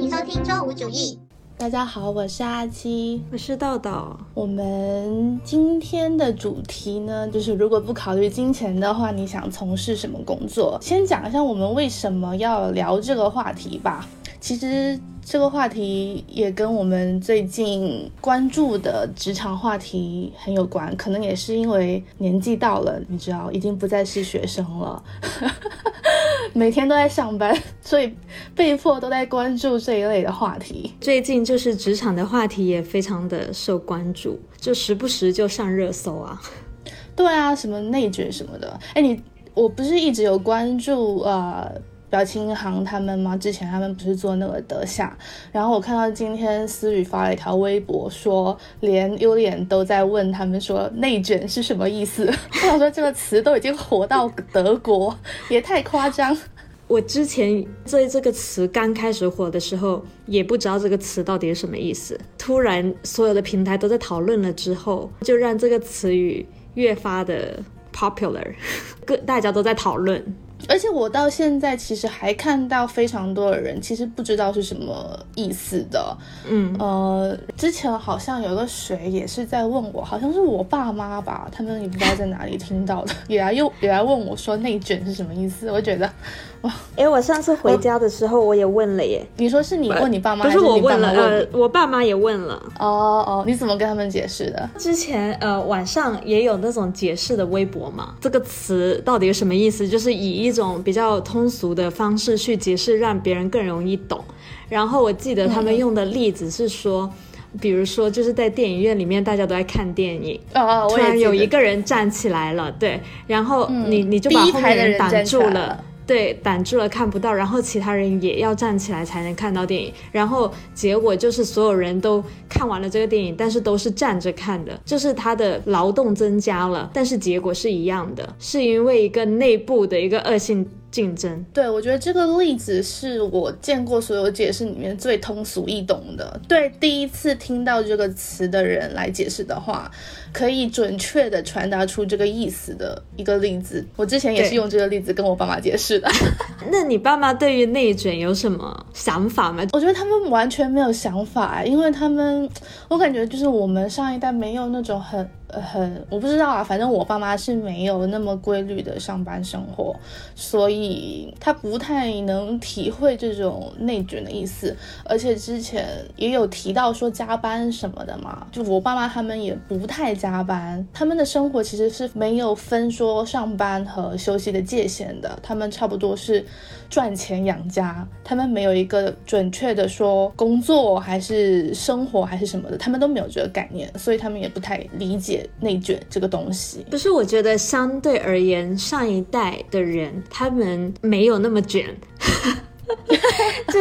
欢迎收听周五主义。大家好，我是阿七，我是豆豆。我们今天的主题呢，就是如果不考虑金钱的话，你想从事什么工作？先讲一下我们为什么要聊这个话题吧。其实这个话题也跟我们最近关注的职场话题很有关，可能也是因为年纪到了，你知道，已经不再是学生了，每天都在上班，所以被迫都在关注这一类的话题。最近就是职场的话题也非常的受关注，就时不时就上热搜啊。对啊，什么内卷什么的。哎，你我不是一直有关注呃。表情行他们吗？之前他们不是做那个德夏，然后我看到今天思雨发了一条微博，说连优脸都在问他们说内卷是什么意思。我想说这个词都已经火到德国，也太夸张。我之前在这个词刚开始火的时候，也不知道这个词到底是什么意思。突然所有的平台都在讨论了之后，就让这个词语越发的 popular，各大家都在讨论。而且我到现在其实还看到非常多的人其实不知道是什么意思的，嗯呃，之前好像有个谁也是在问我，好像是我爸妈吧，他们也不知道在哪里听到的，也来又也来问我说内卷是什么意思，我觉得。哇！哎，我上次回家的时候，我也问了耶。你说是你问你爸妈，不是我问了？呃，我爸妈也问了。哦哦，你怎么跟他们解释的？之前呃，晚上也有那种解释的微博嘛。这个词到底有什么意思？就是以一种比较通俗的方式去解释，让别人更容易懂。然后我记得他们用的例子是说，比如说就是在电影院里面，大家都在看电影，哦，突然有一个人站起来了，对，然后你你就把后面人挡住了。对，挡住了看不到，然后其他人也要站起来才能看到电影，然后结果就是所有人都看完了这个电影，但是都是站着看的，就是他的劳动增加了，但是结果是一样的，是因为一个内部的一个恶性。竞争，对我觉得这个例子是我见过所有解释里面最通俗易懂的。对第一次听到这个词的人来解释的话，可以准确的传达出这个意思的一个例子。我之前也是用这个例子跟我爸妈解释的。那你爸妈对于内卷有什么想法吗？我觉得他们完全没有想法，因为他们，我感觉就是我们上一代没有那种很。很，我不知道啊，反正我爸妈是没有那么规律的上班生活，所以他不太能体会这种内卷的意思。而且之前也有提到说加班什么的嘛，就我爸妈他们也不太加班，他们的生活其实是没有分说上班和休息的界限的，他们差不多是赚钱养家，他们没有一个准确的说工作还是生活还是什么的，他们都没有这个概念，所以他们也不太理解。内卷这个东西，不是我觉得相对而言，上一代的人他们没有那么卷。就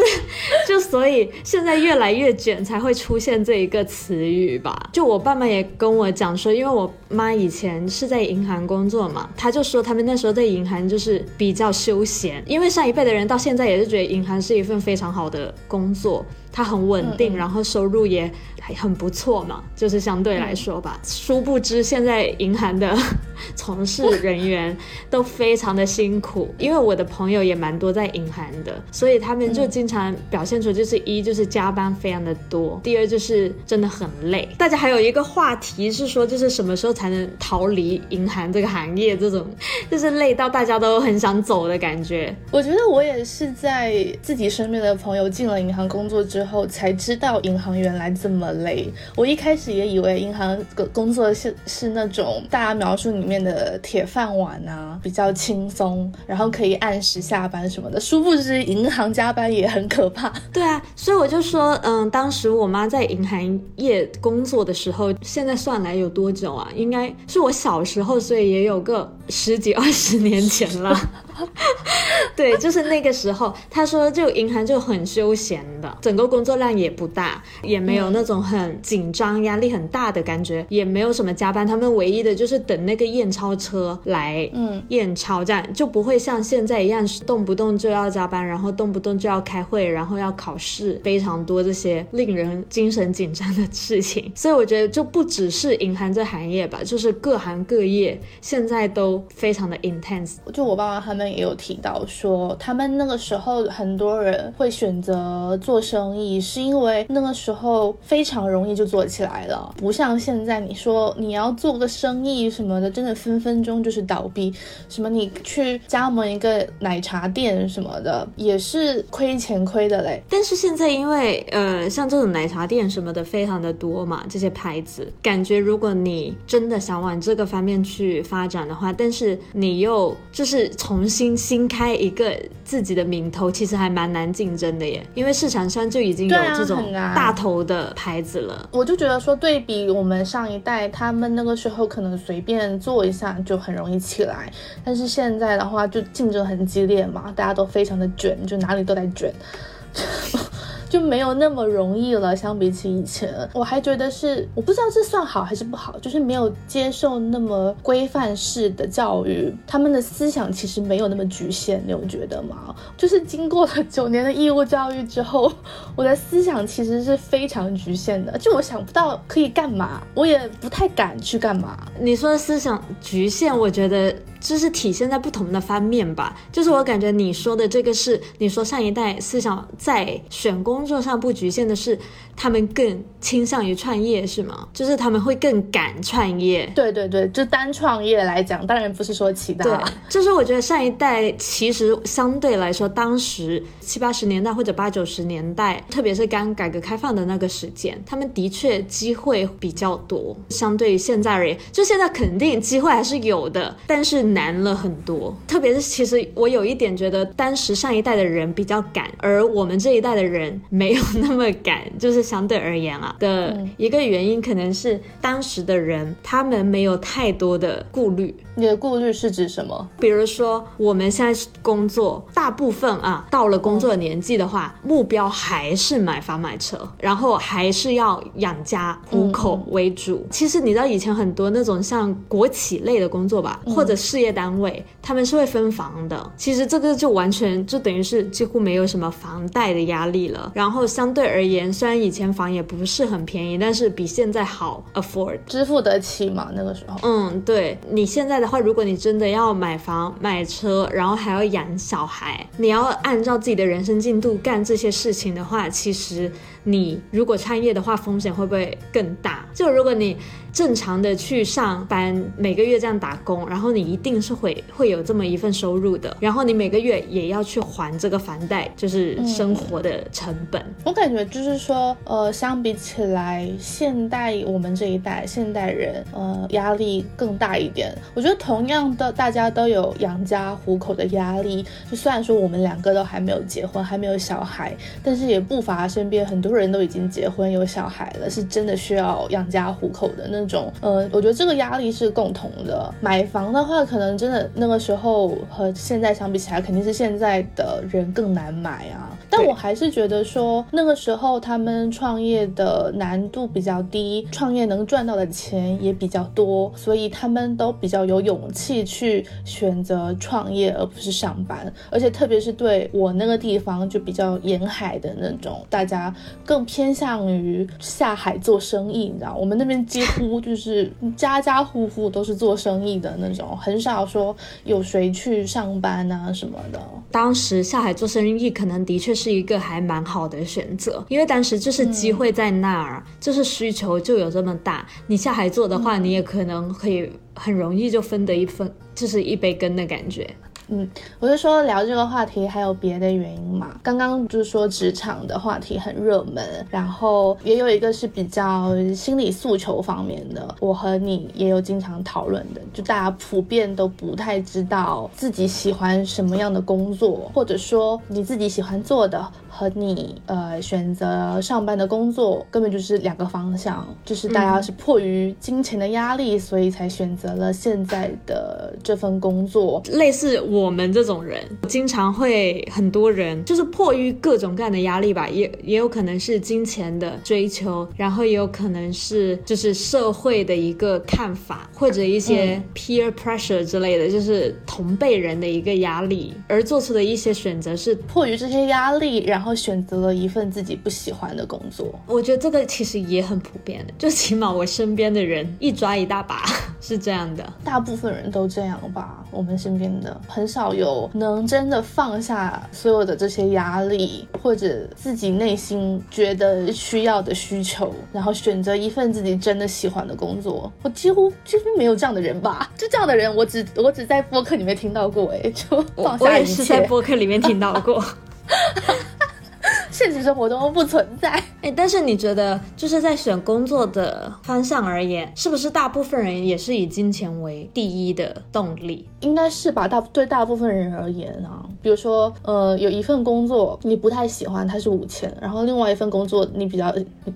就所以现在越来越卷，才会出现这一个词语吧。就我爸妈也跟我讲说，因为我妈以前是在银行工作嘛，他就说他们那时候在银行就是比较休闲，因为上一辈的人到现在也是觉得银行是一份非常好的工作，它很稳定，然后收入也还很不错嘛，就是相对来说吧。殊不知现在银行的 从事人员都非常的辛苦，因为我的朋友也蛮多在银行的。所以他们就经常表现出，就是一就是加班非常的多，第二就是真的很累。大家还有一个话题是说，就是什么时候才能逃离银行这个行业？这种就是累到大家都很想走的感觉。我觉得我也是在自己身边的朋友进了银行工作之后，才知道银行原来这么累。我一开始也以为银行工工作是是那种大家描述里面的铁饭碗啊，比较轻松，然后可以按时下班什么的。殊不知银银行加班也很可怕，对啊，所以我就说，嗯，当时我妈在银行业工作的时候，现在算来有多久啊？应该是我小时候，所以也有个十几二十年前了。对，就是那个时候，他说就银行就很休闲的，整个工作量也不大，也没有那种很紧张、压力很大的感觉，也没有什么加班。他们唯一的就是等那个验钞车来，嗯，验钞，这样就不会像现在一样动不动就要加班，然后动不动就要开会，然后要考试，非常多这些令人精神紧张的事情。所以我觉得就不只是银行这行业吧，就是各行各业现在都非常的 intense。就我爸妈他们也有提到说，他们那个时候很多人会选择做生意，是因为那个时候非常容易就做起来了，不像现在你说你要做个生意什么的，真的分分钟就是倒闭。什么你去加盟一个奶茶店什么的，也是亏钱亏的嘞。但是现在因为呃，像这种奶茶店什么的非常的多嘛，这些牌子，感觉如果你真的想往这个方面去发展的话，但是你又就是重新新开一自己的名头，其实还蛮难竞争的耶。因为市场上就已经有这种大头的牌子了。我就觉得说，对比我们上一代，他们那个时候可能随便做一下就很容易起来，但是现在的话就竞争很激烈嘛，大家都非常的卷，就哪里都在卷。就没有那么容易了，相比起以前，我还觉得是我不知道这算好还是不好，就是没有接受那么规范式的教育，他们的思想其实没有那么局限，你有觉得吗？就是经过了九年的义务教育之后，我的思想其实是非常局限的，就我想不到可以干嘛，我也不太敢去干嘛。你说思想局限，我觉得。就是体现在不同的方面吧，就是我感觉你说的这个是，你说上一代思想在选工工作上不局限的是。他们更倾向于创业是吗？就是他们会更敢创业。对对对，就单创业来讲，当然不是说其他。对，就是我觉得上一代其实相对来说，当时七八十年代或者八九十年代，特别是刚改革开放的那个时间，他们的确机会比较多。相对于现在而言，就现在肯定机会还是有的，但是难了很多。特别是其实我有一点觉得，当时上一代的人比较敢，而我们这一代的人没有那么赶，就是。相对而言啊，的一个原因可能是当时的人他们没有太多的顾虑。你的顾虑是指什么？比如说我们现在工作，大部分啊到了工作年纪的话，目标还是买房买车，然后还是要养家糊口为主。其实你知道以前很多那种像国企类的工作吧，或者事业单位，他们是会分房的。其实这个就完全就等于是几乎没有什么房贷的压力了。然后相对而言，虽然以前前房也不是很便宜，但是比现在好 afford，支付得起嘛？那个时候，嗯，对你现在的话，如果你真的要买房买车，然后还要养小孩，你要按照自己的人生进度干这些事情的话，其实你如果创业的话，风险会不会更大？就如果你。正常的去上班，每个月这样打工，然后你一定是会会有这么一份收入的，然后你每个月也要去还这个房贷，就是生活的成本。我感觉就是说，呃，相比起来，现代我们这一代现代人，呃，压力更大一点。我觉得同样的，大家都有养家糊口的压力。就虽然说我们两个都还没有结婚，还没有小孩，但是也不乏身边很多人都已经结婚有小孩了，是真的需要养家糊口的那。那种，呃，我觉得这个压力是共同的。买房的话，可能真的那个时候和现在相比起来，肯定是现在的人更难买啊。但我还是觉得说，那个时候他们创业的难度比较低，创业能赚到的钱也比较多，所以他们都比较有勇气去选择创业，而不是上班。而且特别是对我那个地方就比较沿海的那种，大家更偏向于下海做生意，你知道，我们那边几乎。就是家家户户都是做生意的那种，很少说有谁去上班啊什么的。当时下海做生意可能的确是一个还蛮好的选择，因为当时就是机会在那儿，就是需求就有这么大。你下海做的话，你也可能可以很容易就分得一分，就是一杯羹的感觉。嗯，我是说聊这个话题还有别的原因嘛？刚刚就是说职场的话题很热门，然后也有一个是比较心理诉求方面的，我和你也有经常讨论的，就大家普遍都不太知道自己喜欢什么样的工作，或者说你自己喜欢做的。和你呃选择上班的工作根本就是两个方向，就是大家是迫于金钱的压力，所以才选择了现在的这份工作。类似我们这种人，经常会很多人就是迫于各种各样的压力吧，也也有可能是金钱的追求，然后也有可能是就是社会的一个看法，或者一些 peer pressure 之类的，就是同辈人的一个压力而做出的一些选择，是迫于这些压力，然然后选择了一份自己不喜欢的工作。我觉得这个其实也很普遍的，就起码我身边的人一抓一大把是这样的。大部分人都这样吧，我们身边的很少有能真的放下所有的这些压力，或者自己内心觉得需要的需求，然后选择一份自己真的喜欢的工作。我几乎几乎没有这样的人吧？就这样的人，我只我只在播客里面听到过，哎，就放我也下一切，是在播客里面听到过。现实生活中不存在。哎，但是你觉得，就是在选工作的方向而言，是不是大部分人也是以金钱为第一的动力？应该是吧，大对大部分人而言啊，比如说，呃，有一份工作你不太喜欢，它是五千，然后另外一份工作你比较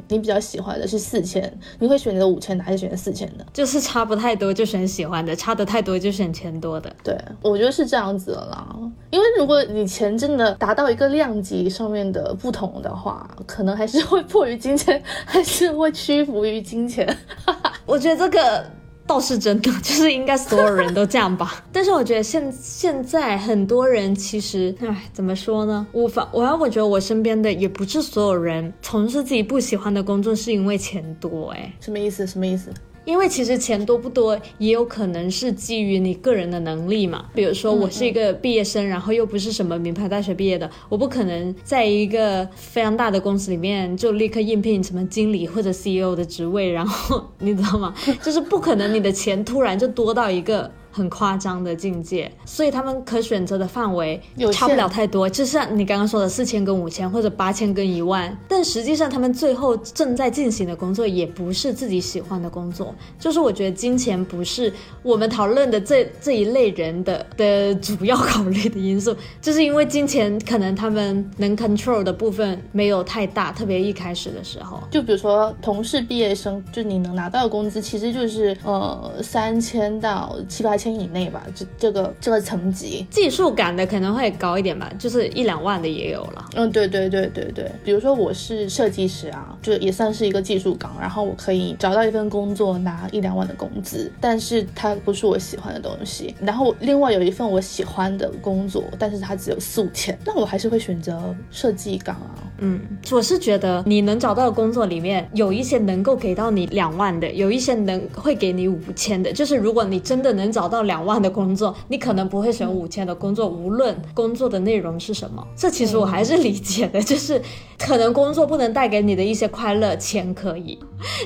你比较喜欢的是四千，你会选择五千的还是选择四千的？就是差不太多就选喜欢的，差的太多就选钱多的。对，我觉得是这样子的啦。因为如果你钱真的达到一个量级上面的不同的话，可能还是会迫于金钱，还是会屈服于金钱。我觉得这个倒是真的，就是应该所有人都这样吧。但是我觉得现现在很多人其实，唉，怎么说呢？我反我要我觉得我身边的也不是所有人从事自己不喜欢的工作是因为钱多，哎，什么意思？什么意思？因为其实钱多不多，也有可能是基于你个人的能力嘛。比如说，我是一个毕业生，然后又不是什么名牌大学毕业的，我不可能在一个非常大的公司里面就立刻应聘什么经理或者 CEO 的职位，然后 你知道吗？就是不可能，你的钱突然就多到一个。很夸张的境界，所以他们可选择的范围有差不了太多，就像你刚刚说的四千跟五千或者八千跟一万，但实际上他们最后正在进行的工作也不是自己喜欢的工作，就是我觉得金钱不是我们讨论的这这一类人的的主要考虑的因素，就是因为金钱可能他们能 control 的部分没有太大，特别一开始的时候。就比如说同事毕业生，就你能拿到的工资，其实就是呃三千到七八千以内吧，这这个这个层级。技术感的可能会高一点吧，就是一两万的也有了。嗯，对对对对对，比如说我是设计师啊，就也算是一个技术岗，然后我可以找到一份工作拿一两万的工资，但是它不是我喜欢的东西。然后另外有一份我喜欢的工作，但是它只有四五千，那我还是会选择设计岗啊。嗯，我是觉得你能找到的工作里面，有一些能够给到你两万的，有一些能会给你五千的。就是如果你真的能找到两万的工作，你可能不会选五千的工作，无论工作的内容是什么。这其实我还是理解的，就是可能工作不能带给你的一些快乐，钱可以。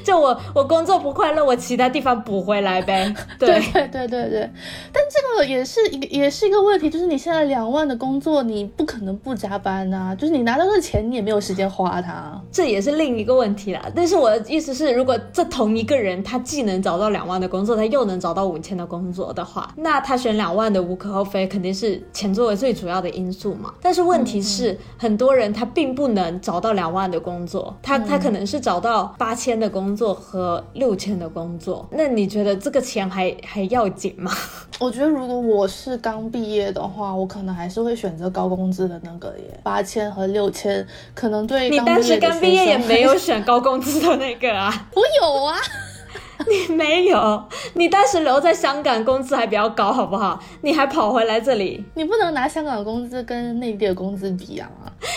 就我我工作不快乐，我其他地方补回来呗。对对 对对对，但这个也是一个也是一个问题，就是你现在两万的工作，你不可能不加班呐、就是你拿到的钱，你也没有时间花它。这也是另一个问题啦。但是我的意思是，如果这同一个人他既能找到两万的工作，他又能找到五千的工作的话，那他选两万的无可厚非，肯定是钱作为最主要的因素嘛。但是问题是，很多人他并不能找到两万的工作，他他可能是找到八千的工作和六千的工作。那你觉得这个钱还还要紧吗？我觉得如果我是刚毕业的话，我可能还是会选择高工资的那个耶，八千和六千，可能对你当时刚毕业的刚毕业也没有选高工资的那个啊。我有啊，你没有，你当时留在香港，工资还比较高，好不好？你还跑回来这里，你不能拿香港的工资跟内地的工资比啊。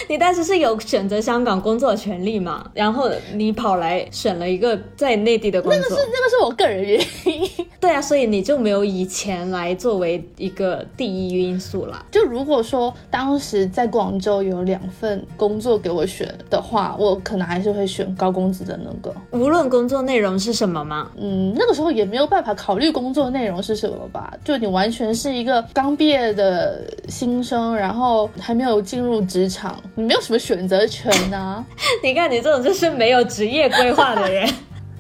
你当时是有选择香港工作的权利嘛？然后你跑来选了一个在内地的工作，那个是那个是我个人原因。对啊，所以你就没有以钱来作为一个第一因素啦。就如果说当时在广州有两份工作给我选的话，我可能还是会选高工资的那个。无论工作内容是什么嘛，嗯，那个时候也没有办法考虑工作内容是什么吧？就你完全是一个刚毕业的新生，然后还没有进入职场，你没有什么选择权啊。你看你这种就是没有职业规划的人。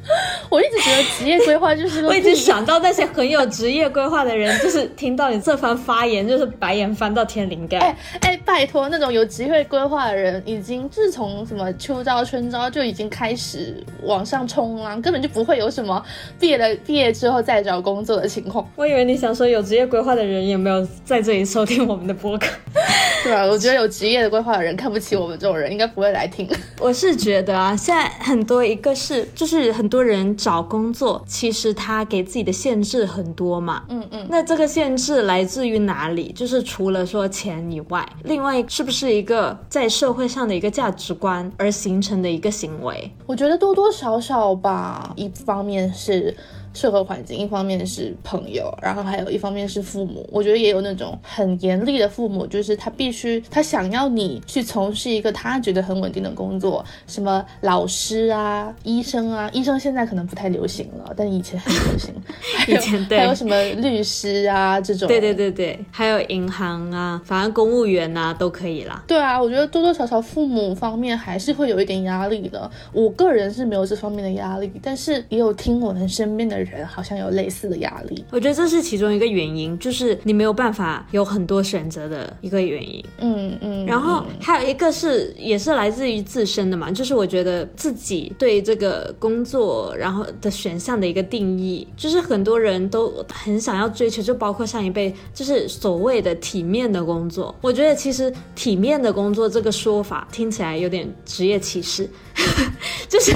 我一直觉得职业规划就是我一直想到那些很有职业规划的人，就是听到你这番发言，就是白眼翻到天灵盖。哎哎，拜托，那种有职业规划的人，已经自从什么秋招、春招就已经开始往上冲啦、根本就不会有什么毕业了毕业之后再找工作的情况。我以为你想说有职业规划的人也没有在这里收听我们的播客。对啊？我觉得有职业的规划的人看不起我们这种人，应该不会来听。我是觉得啊，现在很多一个是就是很多人找工作，其实他给自己的限制很多嘛。嗯嗯，那这个限制来自于哪里？就是除了说钱以外，另外是不是一个在社会上的一个价值观而形成的一个行为？我觉得多多少少吧，一方面是。社会环境，一方面是朋友，然后还有一方面是父母。我觉得也有那种很严厉的父母，就是他必须他想要你去从事一个他觉得很稳定的工作，什么老师啊、医生啊，医生现在可能不太流行了，但以前很流行。以前对，还有什么律师啊这种。对对对对，还有银行啊，反正公务员啊都可以啦。对啊，我觉得多多少少父母方面还是会有一点压力的。我个人是没有这方面的压力，但是也有听我们身边的。人好像有类似的压力，我觉得这是其中一个原因，就是你没有办法有很多选择的一个原因。嗯嗯，然后还有一个是也是来自于自身的嘛，就是我觉得自己对这个工作然后的选项的一个定义，就是很多人都很想要追求，就包括上一辈，就是所谓的体面的工作。我觉得其实体面的工作这个说法听起来有点职业歧视。就是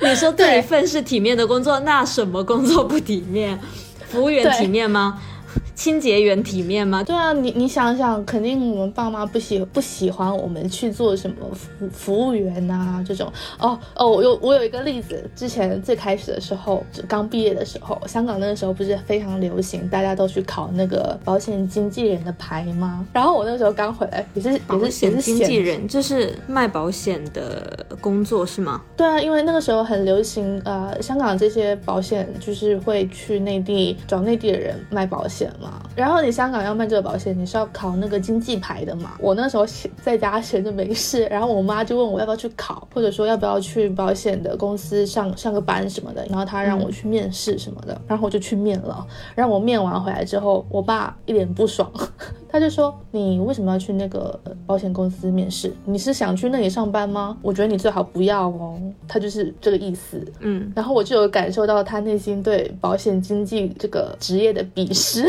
你说对一份是体面的工作，那什么工作不体面？服务员体面吗？清洁员体面吗？对啊，你你想想，肯定我们爸妈不喜不喜欢我们去做什么服服务员呐这种。哦哦，我有我有一个例子，之前最开始的时候，就刚毕业的时候，香港那个时候不是非常流行，大家都去考那个保险经纪人的牌吗？然后我那时候刚回来，也是也是也是经纪人，就是卖保险的工作是吗？对啊，因为那个时候很流行，呃，香港这些保险就是会去内地找内地的人卖保险嘛。然后你香港要卖这个保险，你是要考那个经济牌的嘛？我那时候在家闲着没事，然后我妈就问我要不要去考，或者说要不要去保险的公司上上个班什么的。然后她让我去面试什么的，然后我就去面了。让我面完回来之后，我爸一脸不爽。他就说：“你为什么要去那个保险公司面试？你是想去那里上班吗？我觉得你最好不要哦。”他就是这个意思。嗯，然后我就有感受到他内心对保险经纪这个职业的鄙视。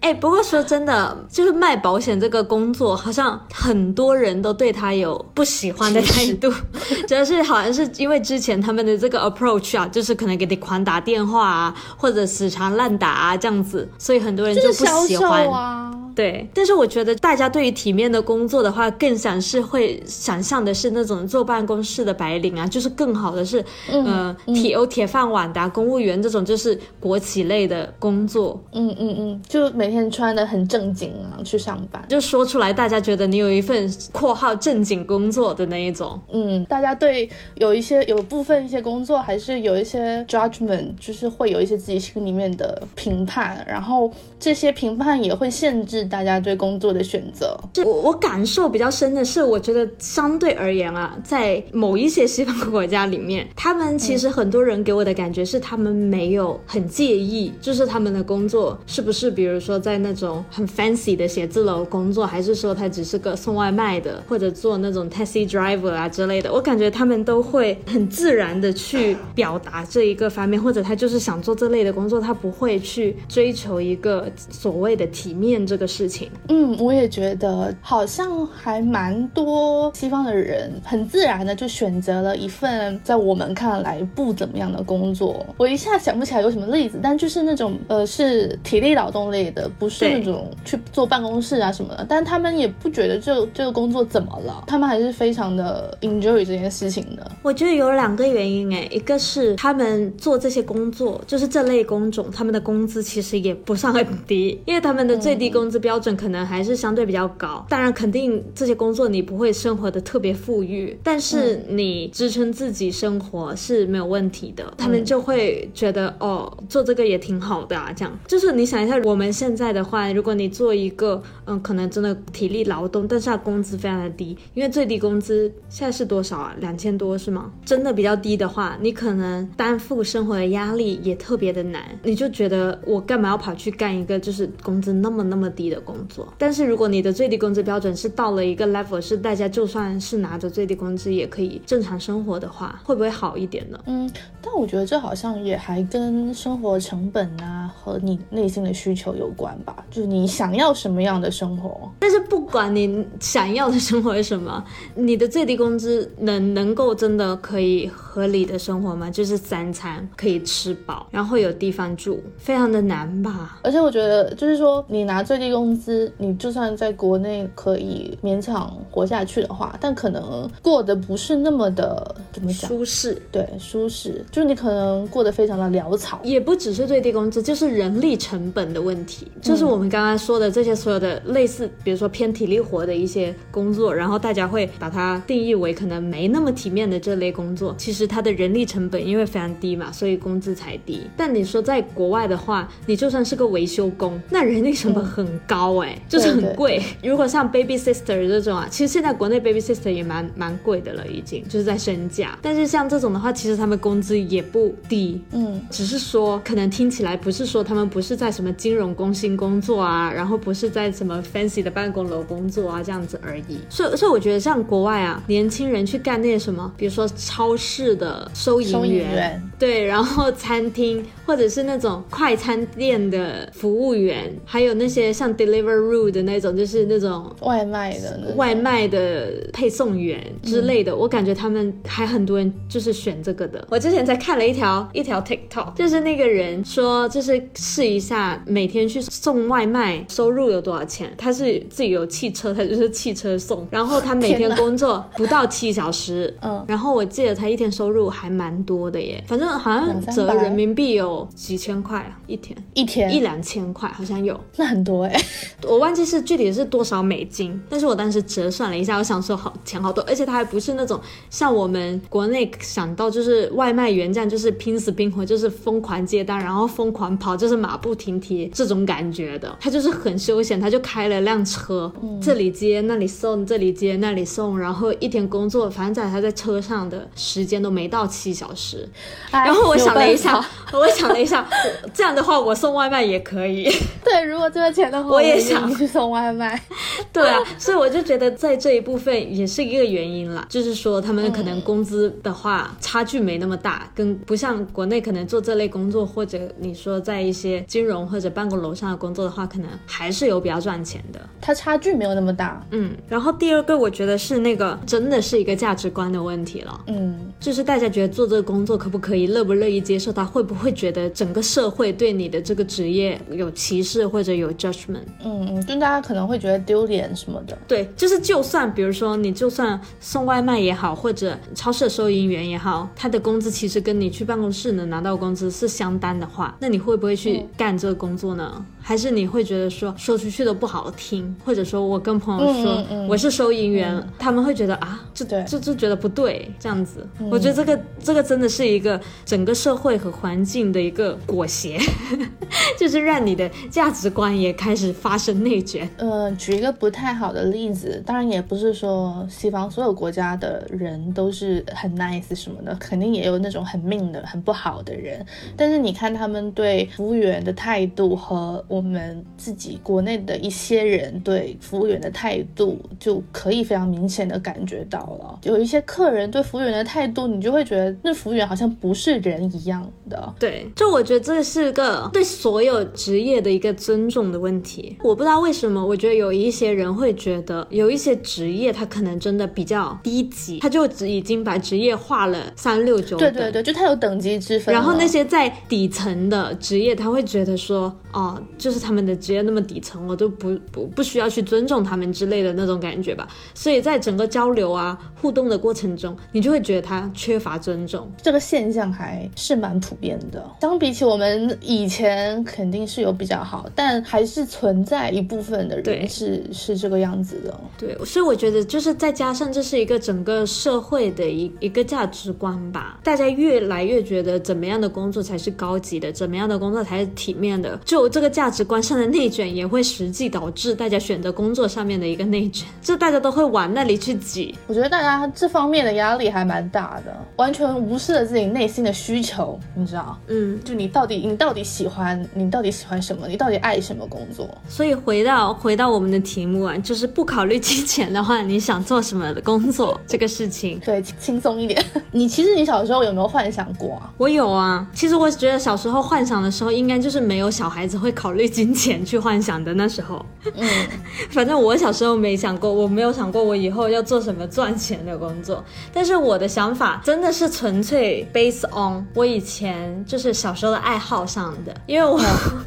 哎，不过说真的，就是卖保险这个工作，好像很多人都对他有不喜欢的态度。主要是好像是因为之前他们的这个 approach 啊，就是可能给你狂打电话啊，或者死缠烂打啊这样子，所以很多人就不喜欢啊。对，但是我觉得大家对于体面的工作的话，更想是会想象的是那种坐办公室的白领啊，就是更好的是，呃，铁有铁饭碗的公务员这种，就是国企类的工作。嗯嗯嗯，就每天穿的很正经啊去上班，就说出来大家觉得你有一份括号正经工作的那一种。嗯，大家对有一些有部分一些工作还是有一些 judgment，就是会有一些自己心里面的评判，然后这些评判也会限制。大家对工作的选择，我我感受比较深的是，我觉得相对而言啊，在某一些西方国家里面，他们其实很多人给我的感觉是，他们没有很介意，就是他们的工作是不是，比如说在那种很 fancy 的写字楼工作，还是说他只是个送外卖的，或者做那种 taxi driver 啊之类的，我感觉他们都会很自然的去表达这一个方面，或者他就是想做这类的工作，他不会去追求一个所谓的体面这个。事情，嗯，我也觉得好像还蛮多西方的人很自然的就选择了一份在我们看来不怎么样的工作。我一下想不起来有什么例子，但就是那种呃是体力劳动类的，不是那种去坐办公室啊什么的。但他们也不觉得这这个工作怎么了，他们还是非常的 enjoy 这件事情的。我觉得有两个原因哎，一个是他们做这些工作，就是这类工种，他们的工资其实也不算很低，因为他们的最低工资。标准可能还是相对比较高，当然肯定这些工作你不会生活的特别富裕，但是你支撑自己生活是没有问题的。他们就会觉得哦，做这个也挺好的啊。这样就是你想一下，我们现在在的话，如果你做一个嗯，可能真的体力劳动，但是它工资非常的低，因为最低工资现在是多少啊？两千多是吗？真的比较低的话，你可能担负生活的压力也特别的难。你就觉得我干嘛要跑去干一个就是工资那么那么？低的工作。但是如果你的最低工资标准是到了一个 level，是大家就算是拿着最低工资也可以正常生活的话，会不会好一点呢？嗯，但我觉得这好像也还跟生活成本啊和你内心的需求有关吧，就是你想要什么样的生活。但是不管你想要的生活是什么，你的最低工资能能够真的可以合理的生活吗？就是三餐可以吃饱，然后有地方住，非常的难吧？而且我觉得，就是说你拿最低工资，你就算在国内可以勉强活下去的话，但可能过得不是那么的怎么讲舒适。对，舒适，就是你可能过得非常的潦草。也不只是最低工资，就是人力成本的问题，就是我们刚刚说的这些所有的类似，比如说偏体力活的一些工作，然后大家会把它定义为可能没那么体面的这类工作，其实它的人力成本因为非常低嘛，所以工资才低。但你说在国外的话，你就算是个维修工，那人力成本很高哎、就是很贵。如果像 baby sister 这种啊，其实现在国内 baby sister 也蛮蛮贵的了，已经就是在身价。但是像这种的话，其实他们工资也不低，嗯，只是说可能听起来不是说他们不是在什么金融中心工作啊，然后不是在什么 fancy 的办公楼工作啊这样子而已。所以所以我觉得像国外啊，年轻人去干那些什么，比如说超市的收银收银员，对，然后餐厅或者是那种快餐店的服务员，还有那些像 Deliveroo 的那种，就是那种外卖的外卖的配送员之类的，我感觉他们还很多人就是选这个的。我之前才看了一条一条 TikTok，就是那个人说，就是试一下每天去送外卖收入有多少钱。他是自己有汽车，他就是汽车送，然后他每天工作不到七小时，嗯然后我记得他一天收入还蛮多的耶，反正好像折人民币有几千块啊一天。一天一两千块好像有，那很多哎、我忘记是具体是多少美金，但是我当时折算了一下，我想说好钱好多，而且他还不是那种像我们国内想到就是外卖员这样，就是拼死拼活，就是疯狂接单，然后疯狂跑，就是马不停蹄这种感觉的。他就是很休闲，他就开了辆车，这里接那里送，这里接那里送，然后一天工作，反正在他在车上的时间都没到七小时。哎然后我想了一下我想了一下，这样的话我送外卖也可以。对，如果这个钱的话，我也想去送外卖。对啊，所以我就觉得在这一部分也是一个原因啦，就是说他们可能工资的话差距没那么大，跟不像国内可能做这类工作，或者你说在一些金融或者办公楼上的工作的话，可能还是有比较赚钱的。它差距没有那么大。嗯，然后第二个我觉得是那个真的是一个价值观的问题了。嗯，就是大家觉得做这个工作可不可以，乐不乐意接受它，会不会觉得整个社会对你的这个职业有歧视或者有 judgment？嗯嗯，就大家可能会觉得丢脸什么的。对，就是就算比如说你就算送外卖也好，或者超市的收银员也好，他的工资其实跟你去办公室能拿到工资是相当的话，那你会不会去干这个工作呢？还是你会觉得说说出去都不好听，或者说我跟朋友说、嗯嗯我是收银员，他们会觉得啊，这对这就觉得不对，这样子。我觉得这个这个真的是一个整个社会和环境的一个裹挟，就是让你的价值观也开始发生内卷。呃，举一个不太好的例子，当然也不是说西方所有国家的人都是很 nice 什么的，肯定也有那种很命的、很不好的人。但是你看他们对服务员的态度和我们自己国内的一些人对服务员的态度，就可以非常明显的感觉到了。有一些客人对服务员的态度，你就会觉得那服务员好像不是人一样的。对，就我觉得这是个对所有职业的一个尊重的问题。我不知道为什么，我觉得有一些人会觉得有一些职业他可能真的比较低级，他就只已经把职业划了三六九等。对对对，就他有等级之分。然后那些在底层的职业，他会觉得说，哦，就是他们的职业那么底层，我都不不不需要去尊重他们之类的那种感觉吧。所以在整个交流啊、互动的过程中，你就会觉得他缺乏尊重。这个现象还是蛮普遍的。相比起我们以前，肯定是有比较好，但还是存在一部分的对人是是这个样子的。对，所以我觉得就是再加上这是一个整个社会的一一个价值观吧，大家越来越觉得怎么样的工作才是高级的，怎么样的工作才是体面的，就就这个价值观上的内卷，也会实际导致大家选择工作上面的一个内卷，就大家都会往那里去挤。我觉得大家这方面的压力还蛮大的，完全无视了自己内心的需求，你知道？嗯，就你到底你到底喜欢你到底喜欢什么？你到底爱什么工作？所以回到回到我们的题目啊，就是不考虑金钱的话，你想做什么的工作 这个事情？对，轻松一点。你其实你小时候有没有幻想过啊？我有啊，其实我觉得小时候幻想的时候，应该就是没有小孩子会考虑金钱去幻想的那时候。嗯，反正我小时候没想过，我没有想过我以后要做什么赚钱的工作。但是我的想法真的是纯粹 based on 我以前就是小时候的爱好上的，因为我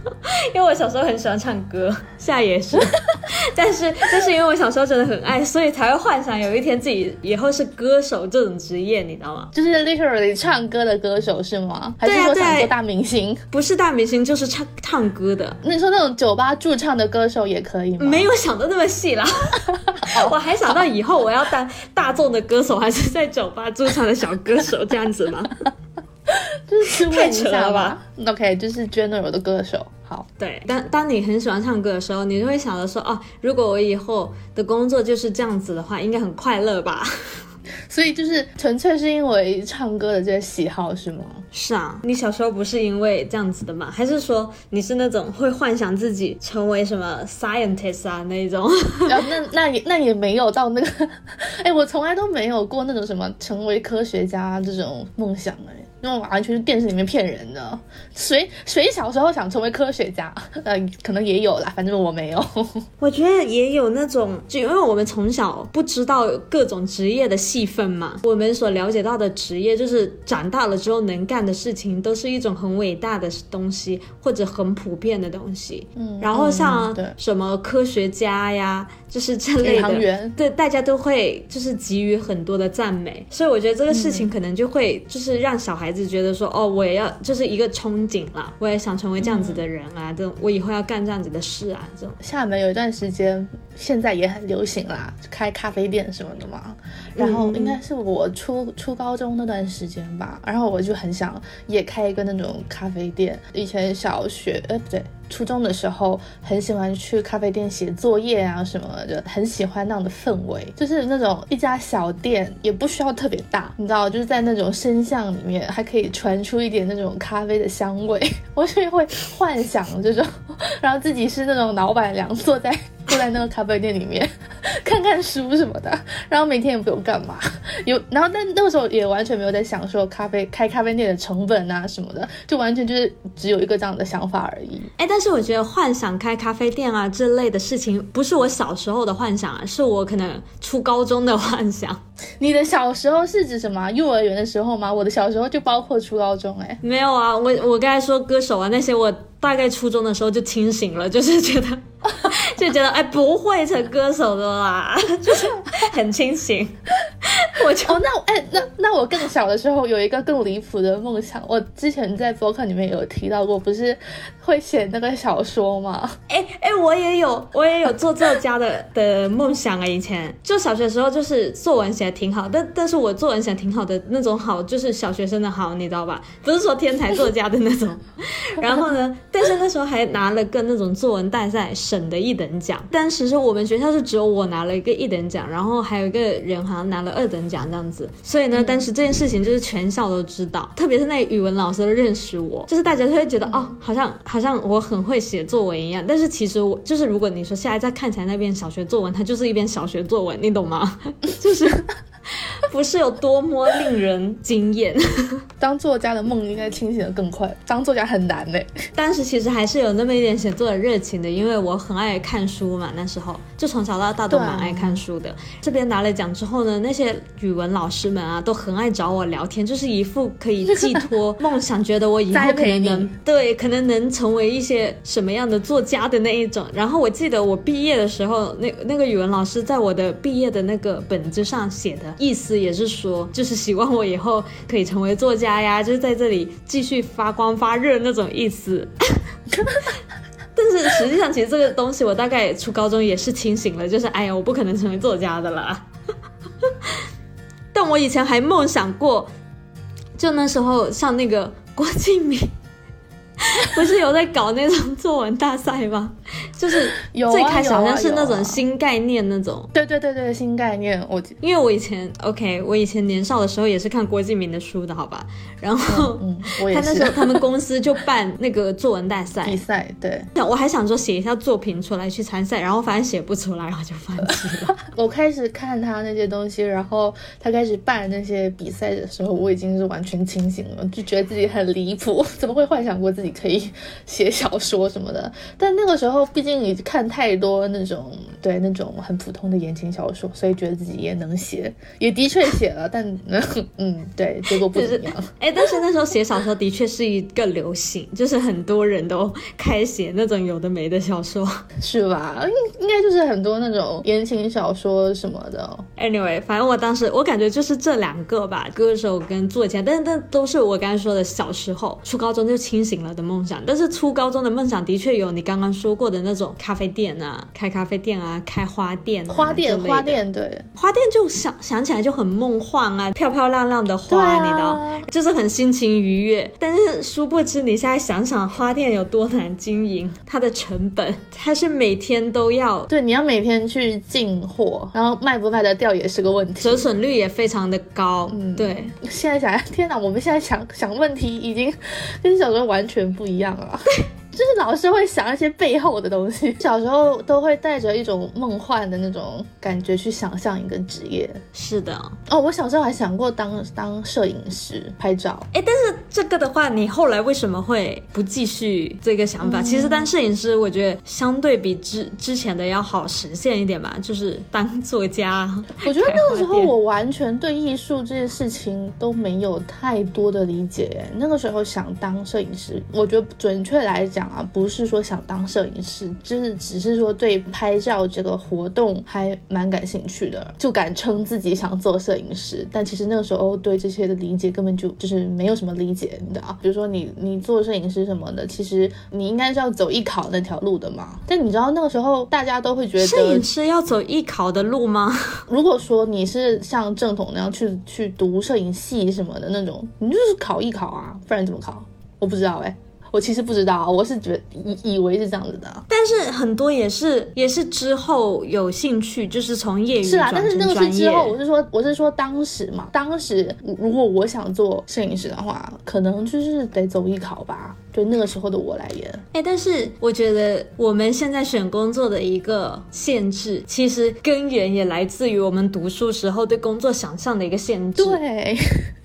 因为我小时候很喜欢唱歌，现在也是。但是但是因为我小时候真的很爱，所以才会幻想有一天自己以后是歌手这种职业，你知道吗？就是 literally 唱歌的歌手是吗？还是说想做大明星？不是大明星，就是唱唱歌的。那你说那种酒吧驻唱的歌手也可以吗？没有想到那么细啦，我还想到以后我要当大众的歌手，还是在酒吧驻唱的小歌手这样子吗？就是太扯了吧？OK，就是 general 的歌手。好，对，当当你很喜欢唱歌的时候，你就会想着说，哦，如果我以后的工作就是这样子的话，应该很快乐吧？所以就是纯粹是因为唱歌的这些喜好是吗？是啊，你小时候不是因为这样子的吗？还是说你是那种会幻想自己成为什么 scientist 啊那种？然 后那那也那也没有到那个，哎，我从来都没有过那种什么成为科学家这种梦想哎。那种完全是电视里面骗人的。谁谁小时候想成为科学家？呃，可能也有啦，反正我没有。我觉得也有那种，就因为我们从小不知道各种职业的细分嘛，我们所了解到的职业，就是长大了之后能干的事情，都是一种很伟大的东西，或者很普遍的东西。嗯，然后像什么科学家呀，就是这类的，员对，大家都会就是给予很多的赞美，所以我觉得这个事情可能就会就是让小孩子觉得说，哦，我也要就是一个憧憬啦，我也想成为这样子的人啊，这种我以后要干这样子的事啊，这种。厦门有一段时间，现在也很流行啦，开咖啡店什么的嘛。然后应该是我初初高中那段时间吧，然后我就很想也开一个那种咖啡店。以前小学，呃，不对。初中的时候很喜欢去咖啡店写作业啊什么的，很喜欢那样的氛围，就是那种一家小店也不需要特别大，你知道，就是在那种深巷里面还可以传出一点那种咖啡的香味，我是会幻想这种，然后自己是那种老板娘坐在坐在那个咖啡店里面 看看书什么的，然后每天也不用干嘛，有，然后但那个时候也完全没有在想说咖啡开咖啡店的成本啊什么的，就完全就是只有一个这样的想法而已。哎，但是我觉得幻想开咖啡店啊这类的事情，不是我小时候的幻想啊，是我可能初高中的幻想。你的小时候是指什么？幼儿园的时候吗？我的小时候就包括初高中、欸，哎，没有啊，我我刚才说歌手啊那些，我大概初中的时候就清醒了，就是觉得 就觉得哎不会成歌手的啦，就 是很清醒。我就哦，那哎、那那我更小的时候有一个更离谱的梦想，我之前在博客里面有提到过，不是会写那个小说吗？哎哎，我也有我也有做作家的的梦想啊，以前就小学时候就是作文写的挺好，但但是我作文写的挺好的那种好，就是小学生的好，你知道吧？不是说天才作家的那种。然后呢，但是那时候还拿了个那种作文大赛省的一等奖，当时是我们学校是只有我拿了一个一等奖，然后还有一个人好像拿了二等奖这样子。所以呢，当时这件事情就是全校都知道，特别是那语文老师都认识我，就是大家都会觉得哦，好像好像我很会写作文一样。但是其实我就是，如果你说现在再看起来那篇小学作文，它就是一篇小学作文，你懂吗？就是 不是有多么令人惊艳。当作家的梦应该清醒的更快，当作家很难嘞、当时其实还是有那么一点写作的热情的，因为我很爱看书嘛，那时候就从小到大都蛮爱看书的。这边拿了奖之后呢，那些语文老师们啊都很爱找我聊天，就是一副可以寄托梦想，觉得我以后可能能对，可能能成为一些什么样的作家的那一种。然后我记得我毕业的时候，那那个语文老师在我的毕业的那个本子上写的意思也是说，就是希望我以后可以成为作家呀，就是在这里继续发光发热那种意思。但是实际上，其实这个东西我大概初高中也是清醒了，就是哎呀，我不可能成为作家的啦。但我以前还梦想过，就那时候像那个郭敬明，不是有在搞那种 作文大赛吗？就是最开始好像是那种新概念那种。对对对对，新概念，我因为我以前 OK，我以前年少的时候也是看郭敬明的书的，好吧？然后、嗯，我也是他那时候他们公司就办那个作文大赛 比，赛，对我还想说写一下作品出来去参赛，然后发现写不出来，然后就放弃了。我开始看他那些东西，然后他开始办那些比赛的时候，我已经是完全清醒了，就觉得自己很离谱，怎么会幻想过自己可以写小说什么的？但那个时候毕竟你看太多那种对那种很普通的言情小说，所以觉得自己也能写，也的确写了，但嗯，对，结果不怎么样。哎，但是那时候写小说的确是一个流行，就是很多人都开写那种有的没的小说。是吧？应应该就是很多那种言情小说什么的。Anyway，反正我当时我感觉就是这两个吧，歌手跟作家，但但都是我刚才说的小时候初高中就清醒了的梦想。但是初高中的梦想的确有你刚刚说过的那种咖啡店啊，开咖啡店啊，开花店、啊、花店，花店，对，花店就想想起来就很梦幻啊，漂漂亮亮的花，啊你知道，就是很心情愉悦。但是殊不知，你现在想想，花店有多难经营，它的成本，它是每天都要，对，你要每天去进货，然后卖不卖得掉也是个问题。折损率也非常的高。嗯对，现在想，天哪！我们现在想想问题已经跟小时候完全不一样啊。就是老是会想一些背后的东西，小时候都会带着一种梦幻的那种感觉去想象一个职业。是的。哦，我小时候还想过当当摄影师拍照。哎，但是这个的话，你后来为什么会不继续这个想法？其实当摄影师，我觉得相对比之之前的要好实现一点吧，就是当作家。我觉得那个时候我完全对艺术这件事情都没有太多的理解。那个时候想当摄影师，我觉得准确来讲啊，不是说想当摄影师，就是只是说对拍照这个活动还蛮感兴趣的，就敢称自己想做摄影师。但其实那个时候对这些的理解根本就就是没有什么理解，你知道？比如说你你做摄影师什么的，其实你应该是要走艺考那条路的嘛。但你知道那个时候大家都会觉得摄影师要走艺考的路吗？如果说你是像正统那样去去读摄影系什么的那种，你就是考艺考啊，不然怎么考？我不知道哎、我其实不知道，我是觉得以以为是这样子的啊。但是很多也是也是之后有兴趣，就是从业余是啊，转但是那个。是之后，我是说，我是说当时嘛，当时如果我想做摄影师的话，可能就是得走艺考吧。对那个时候的我来演，哎，但是我觉得我们现在选工作的一个限制，其实根源也来自于我们读书时候对工作想象的一个限制。对，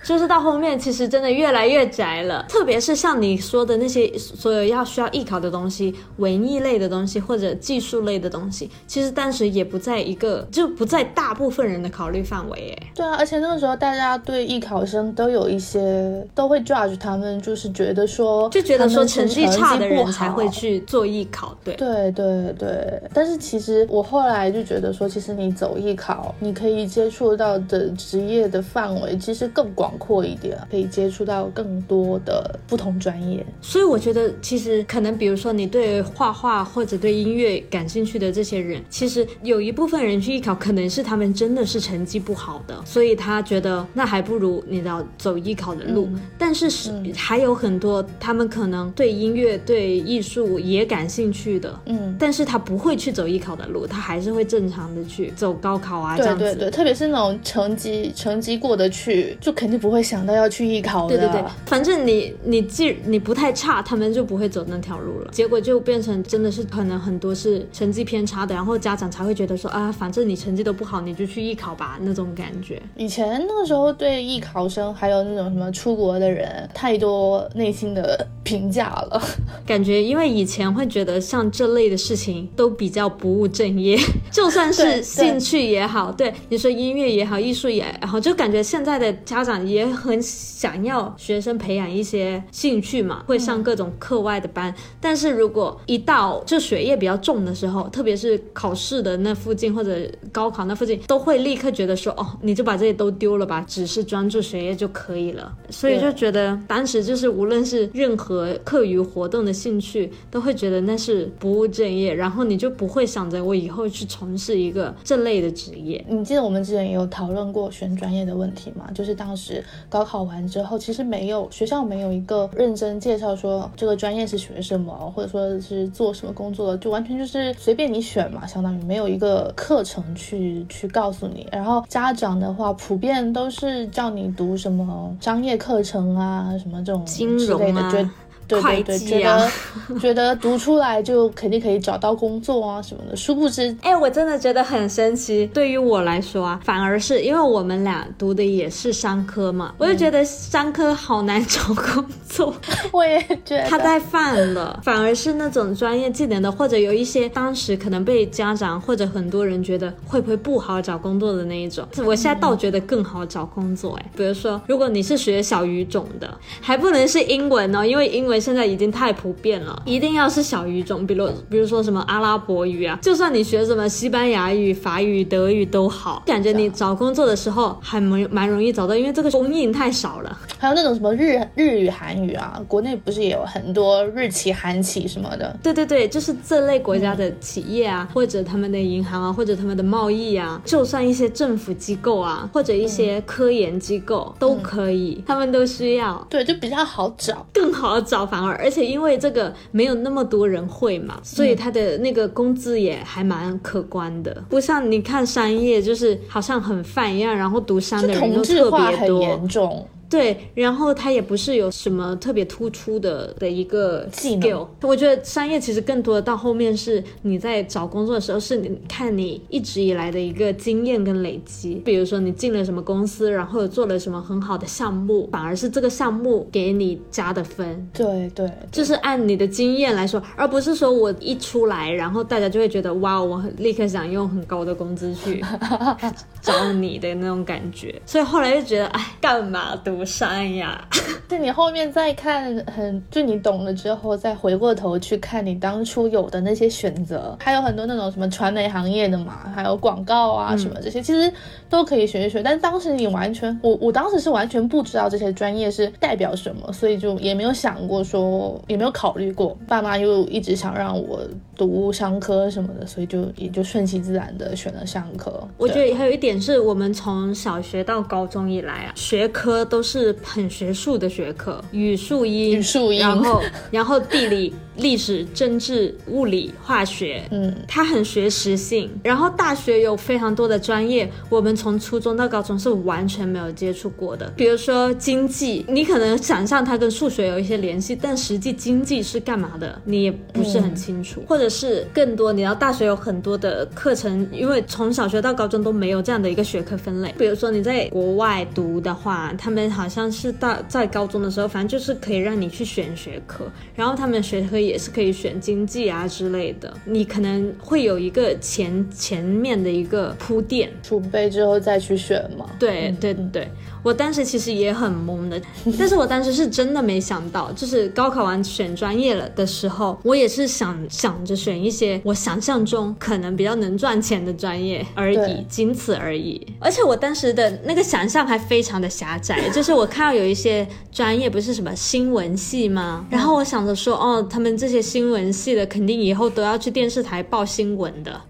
就是到后面其实真的越来越宅了，特别是像你说的那些所有要需要艺考的东西，文艺类的东西或者技术类的东西，其实当时也不在一个就不在大部分人的考虑范围。哎，对啊，而且那个时候大家对艺考生都有一些都会 judge 他们，就是觉得说就觉得说他们是成绩差的不人才会去做艺考，对。对对对，但是其实我后来就觉得说，其实你走艺考，你可以接触到的职业的范围其实更广阔一点，可以接触到更多的不同专业。所以我觉得，其实可能比如说你对画画或者对音乐感兴趣的这些人，其实有一部分人去艺考，可能是他们真的是成绩不好的，所以他觉得那还不如你知道走艺考的路。嗯但是是、还有很多他们可能对音乐、对艺术也感兴趣的。嗯，但是他不会去走艺考的路，他还是会正常的去走高考啊，这样子。对对对，特别是那种成绩成绩过得去，就肯定不会想到要去艺考的。对对对，反正你你既你不太差，他们就不会走那条路了。结果就变成真的是可能很多是成绩偏差的，然后家长才会觉得说啊，反正你成绩都不好，你就去艺考吧那种感觉。以前那个时候对艺考生还有那种什么出国的人，太多内心的评价了。感觉因为以前会觉得像这类的事情都比较不务正业，就算是兴趣也好，对你说音乐也好，艺术也好，就感觉现在的家长也很想要学生培养一些兴趣嘛，会上各种课外的班。但是如果一到就学业比较重的时候，特别是考试的那附近或者高考那附近，都会立刻觉得说，哦，你就把这些都丢了吧，只是专注学业就可以了。所以就觉得当时就是无论是任何何课余活动的兴趣，都会觉得那是不务正业，然后你就不会想着我以后去从事一个这类的职业。你记得我们之前也有讨论过选专业的问题吗？就是当时高考完之后，其实没有学校没有一个认真介绍说这个专业是学什么，或者说是做什么工作的，就完全就是随便你选嘛，相当于没有一个课程去去告诉你。然后家长的话，普遍都是叫你读什么商业课程啊，什么这种金融啊觉对对对，会计啊觉得 觉得读出来就肯定可以找到工作啊什么的，殊不知 哎，我真的觉得很神奇。对于我来说啊，反而是因为我们俩读的也是商科嘛，我就觉得商科好难找工作，我也觉得他在犯了。反而是那种专业技能的，或者有一些当时可能被家长或者很多人觉得会不会不好找工作的那一种，我现在倒觉得更好找工作。哎，比如说，如果你是学小语种的，还不能是英文哦，因为英文现在已经太普遍了，一定要是小语种，比如比如说什么阿拉伯语啊，就算你学什么西班牙语、法语、德语都好，感觉你找工作的时候还蛮蛮容易找到，因为这个供应太少了。还有那种什么日日语、韩语啊，国内不是也有很多日企、韩企什么的？对对对，就是这类国家的企业啊，或者他们的银行啊，或者他们的贸易啊，就算一些政府机构啊，或者一些科研机构、都可以，他们都需要。对，就比较好找。更好找，反而而且因为这个没有那么多人会嘛，所以他的那个工资也还蛮可观的，不像你看商业就是好像很泛一样，然后读商的人都特别多，严重，对，然后他也不是有什么特别突出的的一个 skill。我觉得商业其实更多的到后面是你在找工作的时候，是你看你一直以来的一个经验跟累积。比如说你进了什么公司，然后做了什么很好的项目，反而是这个项目给你加的分。对对，就是按你的经验来说，而不是说我一出来，然后大家就会觉得哇，我很立刻想用很高的工资去 找你的那种感觉。所以后来就觉得，哎，干嘛读商呀？就你后面再看很，就你懂了之后，再回过头去看你当初有的那些选择，还有很多那种什么传媒行业的嘛，还有广告啊什么这些，其实都可以学一学。但当时你完全，我我当时是完全不知道这些专业是代表什么，所以就也没有想过说，也没有考虑过。爸妈又一直想让我读商科什么的，所以就也就顺其自然的选了商科。我觉得还有一点是我们从小学到高中以来啊，学科都是很学术的学科，语数英，语数英然后 然后地理、历史、政治、物理、化学，嗯，它很学实性。然后大学有非常多的专业，我们从初中到高中是完全没有接触过的。比如说经济，你可能想象它跟数学有一些联系，但实际经济是干嘛的，你也不是很清楚。或者是更多，你要大学有很多的课程，因为从小学到高中都没有这样的一个学科分类。比如说你在国外读的话，他们好像是大在高中的时候，反正就是可以让你去选学科，然后他们学科也是可以选经济啊之类的。你可能会有一个前前面的一个铺垫。储备之后再去选嘛。对对对，我当时其实也很懵的，但是我当时是真的没想到，就是高考完选专业了的时候，我也是想想着选一些我想象中可能比较能赚钱的专业而已，仅此而已。而且我当时的那个想象还非常的狭窄，就是我看到有一些专业不是什么新闻系吗？然后我想着说，哦，他们这些新闻系的肯定以后都要去电视台报新闻的，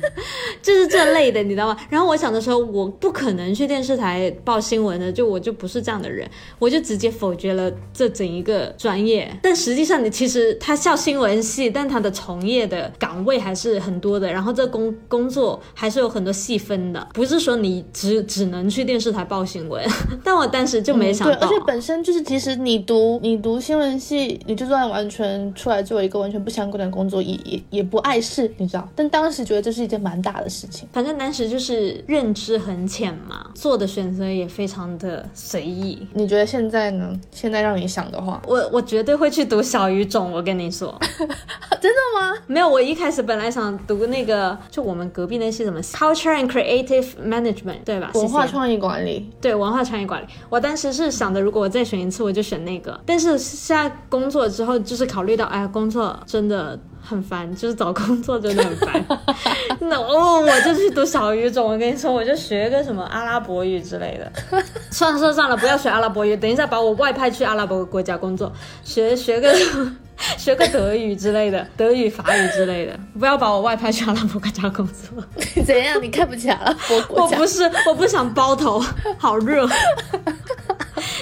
就是这类的，你知道吗？然后我想着说，我不可能去电视台报新闻的，就我就不是这样的人，我就直接否决了这整一个专业。但实际上，你其实他校新闻系，但他的从业的岗位还是很多的，然后这工工作还是有很多细分的，不是说你只只能去电视台报新闻。但我当时就没想对，到，而且本身就是，其实你读你读新闻系，你就算完全出来做一个完全不相关的工作，也也也不碍事，你知道。但当时觉得这是一件蛮大的事情。反正当时就是认知很浅嘛，做的选择也非常的随意。你觉得现在呢？现在让你想的话，我我绝对会去读小语种，我跟你说，真的吗？没有，我一开始本来想读那个，就我们隔壁那些什么 Culture and Creative Management，对吧？文化创意管理，对文化创意管理，我当时是想的，如果我再选一次，我就选那个。但是现在工作之后，就是考虑到，哎呀，工作真的很烦，就是找工作真的很烦。那哦，我就去读小语种，我跟你说，我就学个什么阿拉伯语之类的。算了算了算了，不要学阿拉伯语，等一下把我外派去阿拉伯国家工作，学学个 学个德语之类的，德语、法语之类的，不要把我外派去阿拉伯国家工作。怎样？你看不起阿拉伯国家？我不是，我不想包头，好热。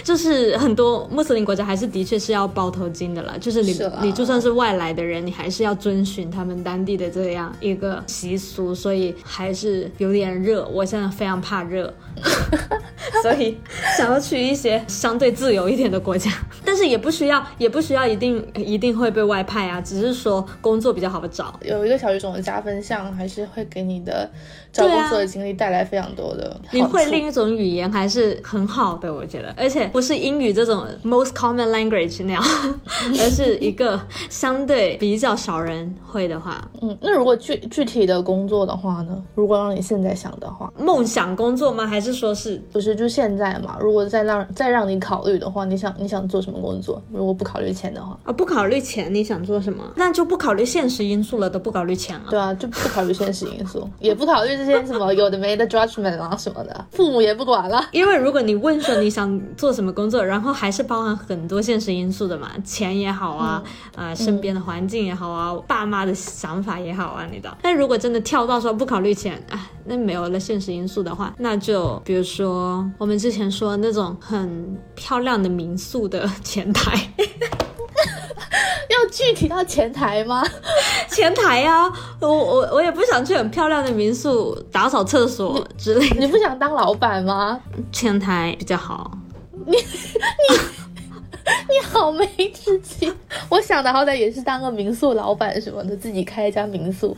就是很多穆斯林国家还是的确是要包头巾的啦，就是你你就算是外来的人，你还是要遵循他们当地的这样一个习俗，所以还是有点热。我现在非常怕热，所以想要去一些相对自由一点的国家，但是也不需要也不需要一定一定会被外派啊，只是说工作比较好找。有一个小语种的加分项，还是会给你的找工作的经历带来非常多的。你会另一种语言还是很好的，我觉得，而且不是英语这种 most common language 那样，而是一个相对比较少人会的话，嗯，那如果具具体的工作的话呢？如果让你现在想的话，梦想工作吗？还是说是不是就现在嘛？如果再让再让你考虑的话，你想你想做什么工作？如果不考虑钱的话，啊不考虑钱，你想做什么？那就不考虑现实因素了，都不考虑钱了。对啊，就不考虑现实因素，也不考虑这些什么有的没的 judgment 啊什么的，父母也不管了。因为如果你问说你想做什么工作，然后还是包含很多现实因素的嘛，钱也好啊，呃，身边的环境也好啊，爸妈的想法也好啊，你的。但如果真的跳到说不考虑钱，哎，那没有了现实因素的话，那就比如说我们之前说那种很漂亮的民宿的前台，要具体到前台吗？前台呀、我我我也不想去很漂亮的民宿打扫厕所之类的，你不想当老板吗？前台比较好。你你你好没志气！我想的好歹也是当个民宿老板什么的，自己开一家民宿。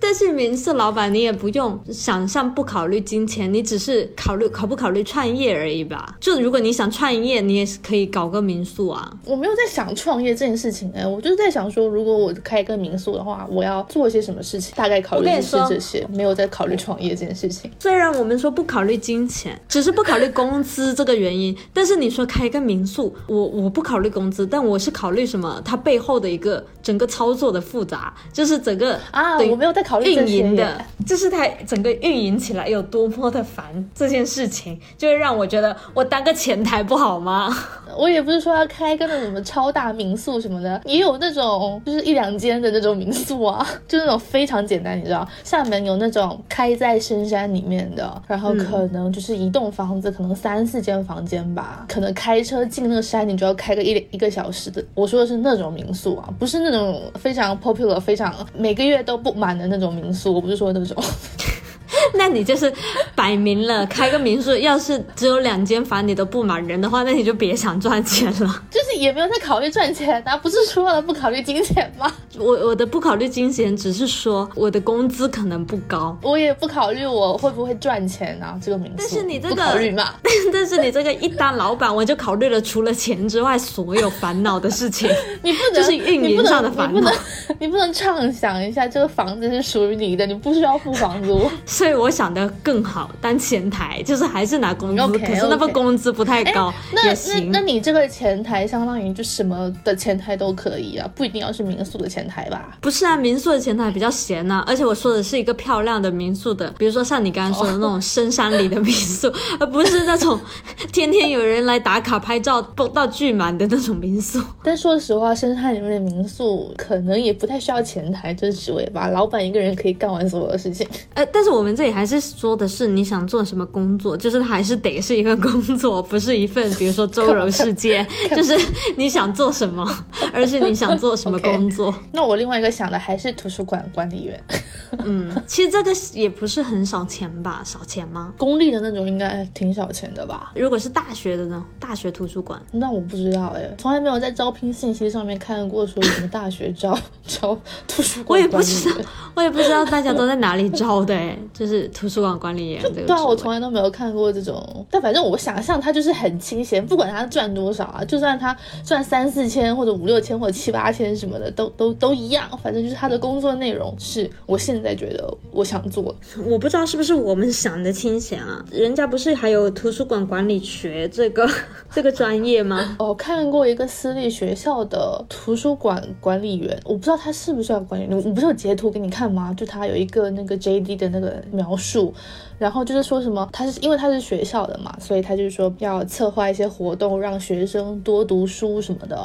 但是民宿老板，你也不用想象不考虑金钱，你只是考虑考不考虑创业而已吧。就如果你想创业，你也是可以搞个民宿啊。我没有在想创业这件事情哎、我就是在想说，如果我开一个民宿的话，我要做些什么事情，大概考虑的是这些，没有在考虑创业这件事情。虽然我们说不考虑金钱，只是不考虑工资这个原因，但是你说开一个民宿，我我不考虑工资，但我是考虑什么？它背后的一个整个操作的复杂，就是整个啊，我没有在考虑运营的，就是它整个运营起来有多么的烦，这件事情就会让我觉得我当个前台不好吗？我也不是说要开个那种什么超大民宿什么的，也有那种就是一两间的那种民宿啊，就那种非常简单，你知道，厦门有那种开在深山里面的，然后可能就是一栋房子，可能三四间房间吧，可能开车进那个山你就要开个一一个小时的。我说的是那种民宿啊，不是那种非常 popular、非常每个月都不满的那种那种民宿，我不是说那种。那你就是摆明了开个民宿，要是只有两间房你都不满人的话，那你就别想赚钱了。就是也没有在考虑赚钱啊，不是说了不考虑金钱吗？我我的不考虑金钱，只是说我的工资可能不高，我也不考虑我会不会赚钱啊，这个民宿。但是你这个不考虑嘛？但是你这个一当老板，我就考虑了除了钱之外所有烦恼的事情。你不能就是运营上的烦恼你不能，你不能畅想一下这个房子是属于你的，你不需要付房租。所以我想的更好，当前台就是还是拿工资可是那份工资不太高那那也行那。你这个前台相当于就什么的前台都可以啊，不一定要是民宿的前台吧？不是啊，民宿的前台比较闲呐、而且我说的是一个漂亮的民宿的，比如说像你刚刚说的那种深山里的民宿，而不是那种 天天有人来打卡拍照、蹦到巨满的那种民宿。但说实话，深山里面的民宿可能也不太需要前台这职位吧，老板一个人可以干完所有的事情。呃，但是我们这里还是说的是你想做什么工作，就是它还是得是一个工作，不是一份比如说周游世界，就是你想做什么，而是你想做什么工作。那我另外一个想的还是图书馆管理员，嗯，其实这个也不是很少钱吧？少钱吗？公立的那种应该挺少钱的吧？如果是大学的呢？大学图书馆。那我不知道哎，从来没有在招聘信息上面看过说什么大学招招图书馆我也不知道。，我也不知道大家都在哪里招的哎，就是是图书馆管理员这个对啊，我从来都没有看过这种。但反正我想象他就是很清闲，不管他赚多少啊，就算他赚三四千或者五六千或者七八千什么的，都都都一样。反正就是他的工作内容是我现在觉得我想做的。我不知道是不是我们想的清闲啊？人家不是还有图书馆管理学这个 这个专业吗？哦看过一个私立学校的图书馆管理员，我不知道他是不是要管理员，我不是有截图给你看吗？就他有一个那个 JD 的那个描述，然后就是说什么，他是因为他是学校的嘛，所以他就是说要策划一些活动，让学生多读书什么的，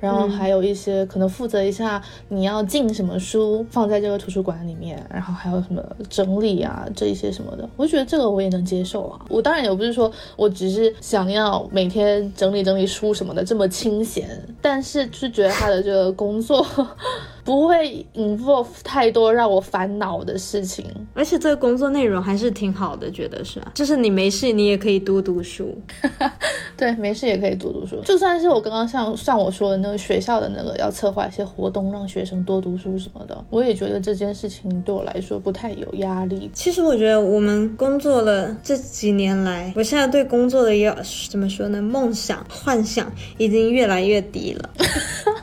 然后还有一些可能负责一下你要进什么书放在这个图书馆里面，然后还有什么整理啊这一些什么的，我觉得这个我也能接受啊。我当然也不是说我只是想要每天整理整理书什么的这么清闲，但是就是觉得他的这个工作不会 involve 太多让我烦恼的事情。而且这个工作内容还是挺好的，觉得是啊，就是你没事你也可以多读书。对，没事也可以读读书。就算是我刚刚像像我说的那个学校的那个要策划一些活动，让学生多读书什么的，我也觉得这件事情对我来说不太有压力。其实我觉得我们工作了这几年来，我现在对工作的要怎么说呢？梦想、幻想已经越来越低了。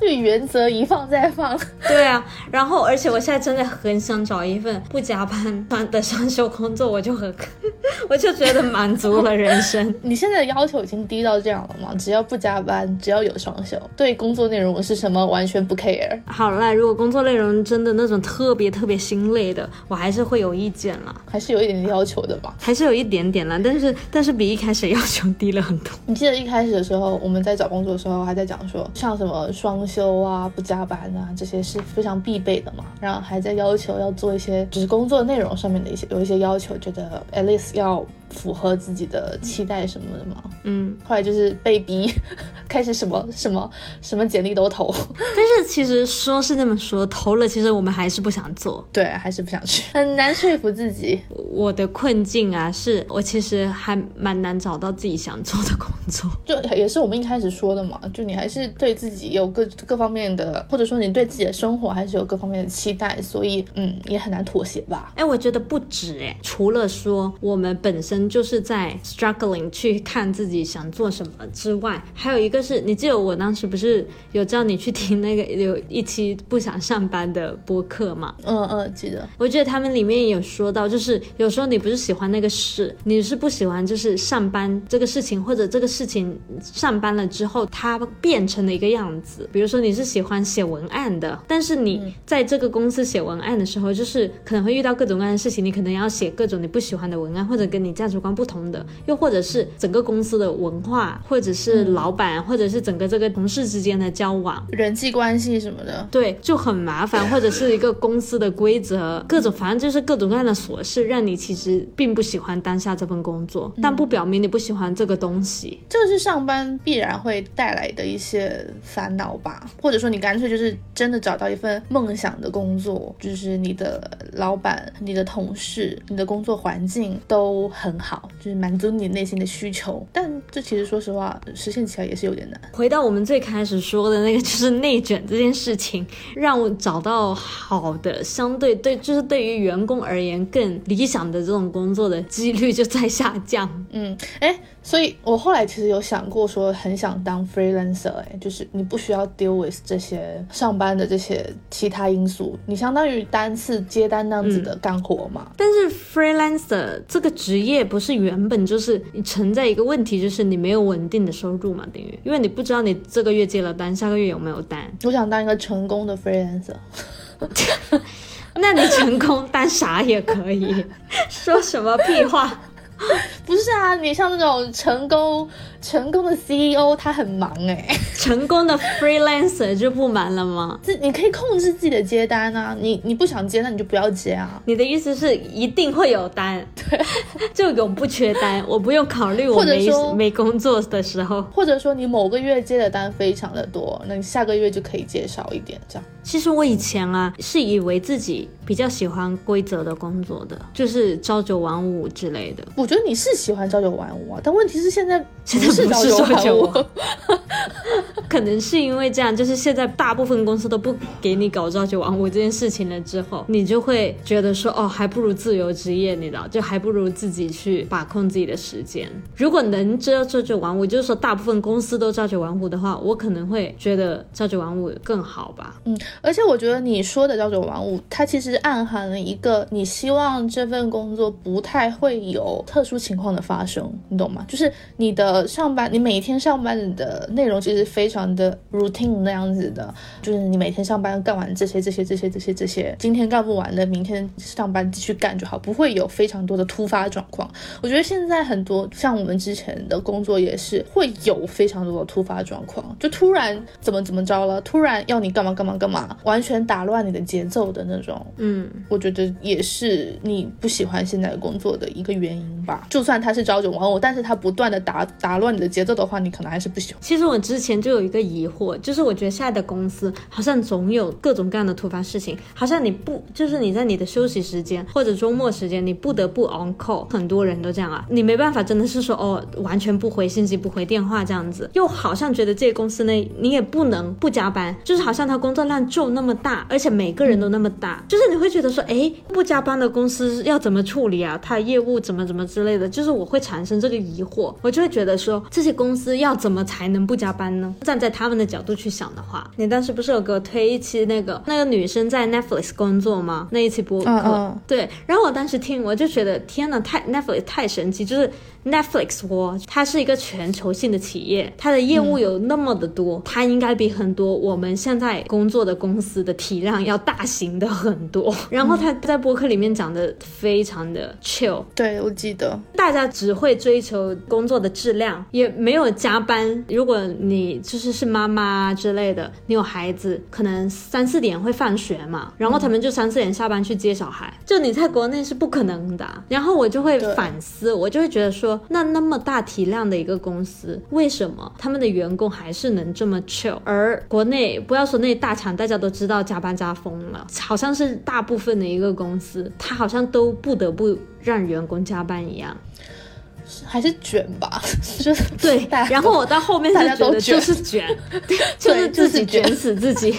就原则一放再放。对啊，然后而且我现在真的很想找一份不加班的双休工作，我就很，我就觉得满足了人生。你现在的要求已经低到这样了吗？只要不加班，只要有双休，对工作内容是什么完全不 care。好啦，如果工作内容真的那种特别特别心累的，我还是会有意见啦，还是有一点点要求的吧。还是有一点点啦，但是但是比一开始要求低了很多。你记得一开始的时候，我们在找工作的时候还在讲说，像什么双休啊、不加班啊，这些是非常必备的嘛。然后还在要求要做一些，只是工作内容上面的一些有一些要求，觉得 at least 要符合自己的期待什么的嘛。嗯，后来就是被逼，开始什么什么什么简历都投，但是其实说是这么说，投了，其实我们还是不想做。对，还是不想去，很难说服自己。我的困境啊，是我其实还蛮难找到自己想做的工作。就也是我们一开始说的嘛，就你还是对自己有各各方面的，或者说你对自己的生活还是有各方面的期待，所以嗯，也很难妥协吧。哎，我觉得不止哎，除了说我们本身就是在 struggling 去看自己想做什么之外，还有一个是你记得我当时不是有叫你去听那个有一期不想上班的播客吗？嗯嗯，记得。我觉得他们里面有说到，就是有时候你不是喜欢那个事，你是不喜欢就是上班这个事情，或者这个事情上班了之后它变成了一个样子。比如说你是喜欢写文案的，但是你在这个公司写文案的时候，就是可能会遇到各种各样的事情，你可能要写各种你不喜欢的文案，或者跟你价值观不同的，又或者是整个公司的文化，或者是老板，或者是整个这个同事之间的交往，人际关系什么的，对，就很麻烦，或者是一个公司的规则，各种反正就是各种各样的琐事，让你其实并不喜欢当下这份工作，但不表明你不喜欢这个东西。这个是上班必然会带来的一些烦恼吧，或者说你干脆就是真的找到一份梦想的工作，就是你的老板、你的同事、你的工作环境都很好，就是满足你内心的需求。但这其实说实话，实现起来也是有点难。回到我们最开始说的那个，就是内卷这件事情，让我找到好的，相对对，就是对于员工而言更理想的这种工作的几率就在下降。嗯，哎，所以我后来其实有想过说，很想当 freelancer，哎，就是你不需要 deal with 这些上班的这些其他因素，你相当于单次接单那样子的干活嘛。但是 freelancer 这个职业不是原本就是你存在一个问题，就是你没有稳定的收入嘛，等于因为你不知道你这个月接了单，下个月有没有单。我想当一个成功的 freelancer。那你成功当啥也可以，说什么屁话？不是啊，你像那种成功成功的 CEO，他很忙哎、成功的 freelancer 就不忙了吗？这你可以控制自己的接单啊，你你不想接，那你就不要接啊。你的意思是一定会有单，对，就永不缺单，我不用考虑我没没工作的时候。或者说你某个月接的单非常的多，那你下个月就可以接少一点，这样。其实我以前啊是以为自己比较喜欢规则的工作的，就是朝九晚五之类的。我觉得你是喜欢朝九晚五啊，但问题是现在现在不是不是朝九晚五。可能是因为这样，就是现在大部分公司都不给你搞朝九晚五这件事情了之后，你就会觉得说，哦，还不如自由职业，你知道，就还不如自己去把控自己的时间。如果能朝朝九晚五，就是说大部分公司都朝九晚五的话，我可能会觉得朝九晚五更好吧。嗯，而且我觉得你说的朝九晚五，它其实暗含了一个你希望这份工作不太会有特殊情况的发生，你懂吗？就是你的上班，你每天上班的内容其实非常的 routine 那样子的，就是你每天上班干完这些这些这些这些这些，今天干不完的，明天上班继续干就好，不会有非常多的突发状况。我觉得现在很多像我们之前的工作也是会有非常多的突发状况，就突然怎么怎么着了，突然要你干嘛干嘛干嘛，完全打乱你的节奏的那种。嗯，我觉得也是你不喜欢现在的工作的一个原因吧。就算他是朝九晚五，但是他不断的打打乱你的节奏的话，你可能还是不喜欢。其实我之前就有一个疑惑，就是我觉得现在的公司好像总有各种各样的突发事情，好像你不就是你在你的休息时间或者周末时间，你不得不 on call，很多人都这样啊，你没办法，真的是说哦，完全不回信息、不回电话这样子，又好像觉得这个公司呢，你也不能不加班，就是好像他工作量就那么大，而且每个人都那么大，就是你会觉得说，哎，不加班的公司要怎么处理啊？他业务怎么怎么之类的，就是我会产生这个疑惑，我就会觉得说，这些公司要怎么才能不加班呢？站在他们的角度去想的话，你当时不是有给我推一期那个那个女生在 Netflix 工作吗？那一期播客，嗯嗯对，然后我当时听我就觉得天呐，太 Netflix 太神奇，就是 Netflix 我它是一个全球性的企业，它的业务有那么的多，它应该比很多我们现在工作的公司的体量要大型的很多。然后他在播客里面讲的非常的 chill，对，我记得。大家只会追求工作的质量，也没有加班。如果你就是是妈妈之类的，你有孩子，可能三四点会放学嘛，然后他们就三四点下班去接小孩，就你在国内是不可能的。然后我就会反思，我就会觉得说，那那么大体量的一个公司，为什么他们的员工还是能这么 chill？而国内不要说那大厂，大家都知道加班加疯了，好像是大部分的一个公司，他好像都不得不让员工加班一样。还是卷吧，就是对，然后我到后面大就觉得家都卷就是卷，对，就是自己卷死自己。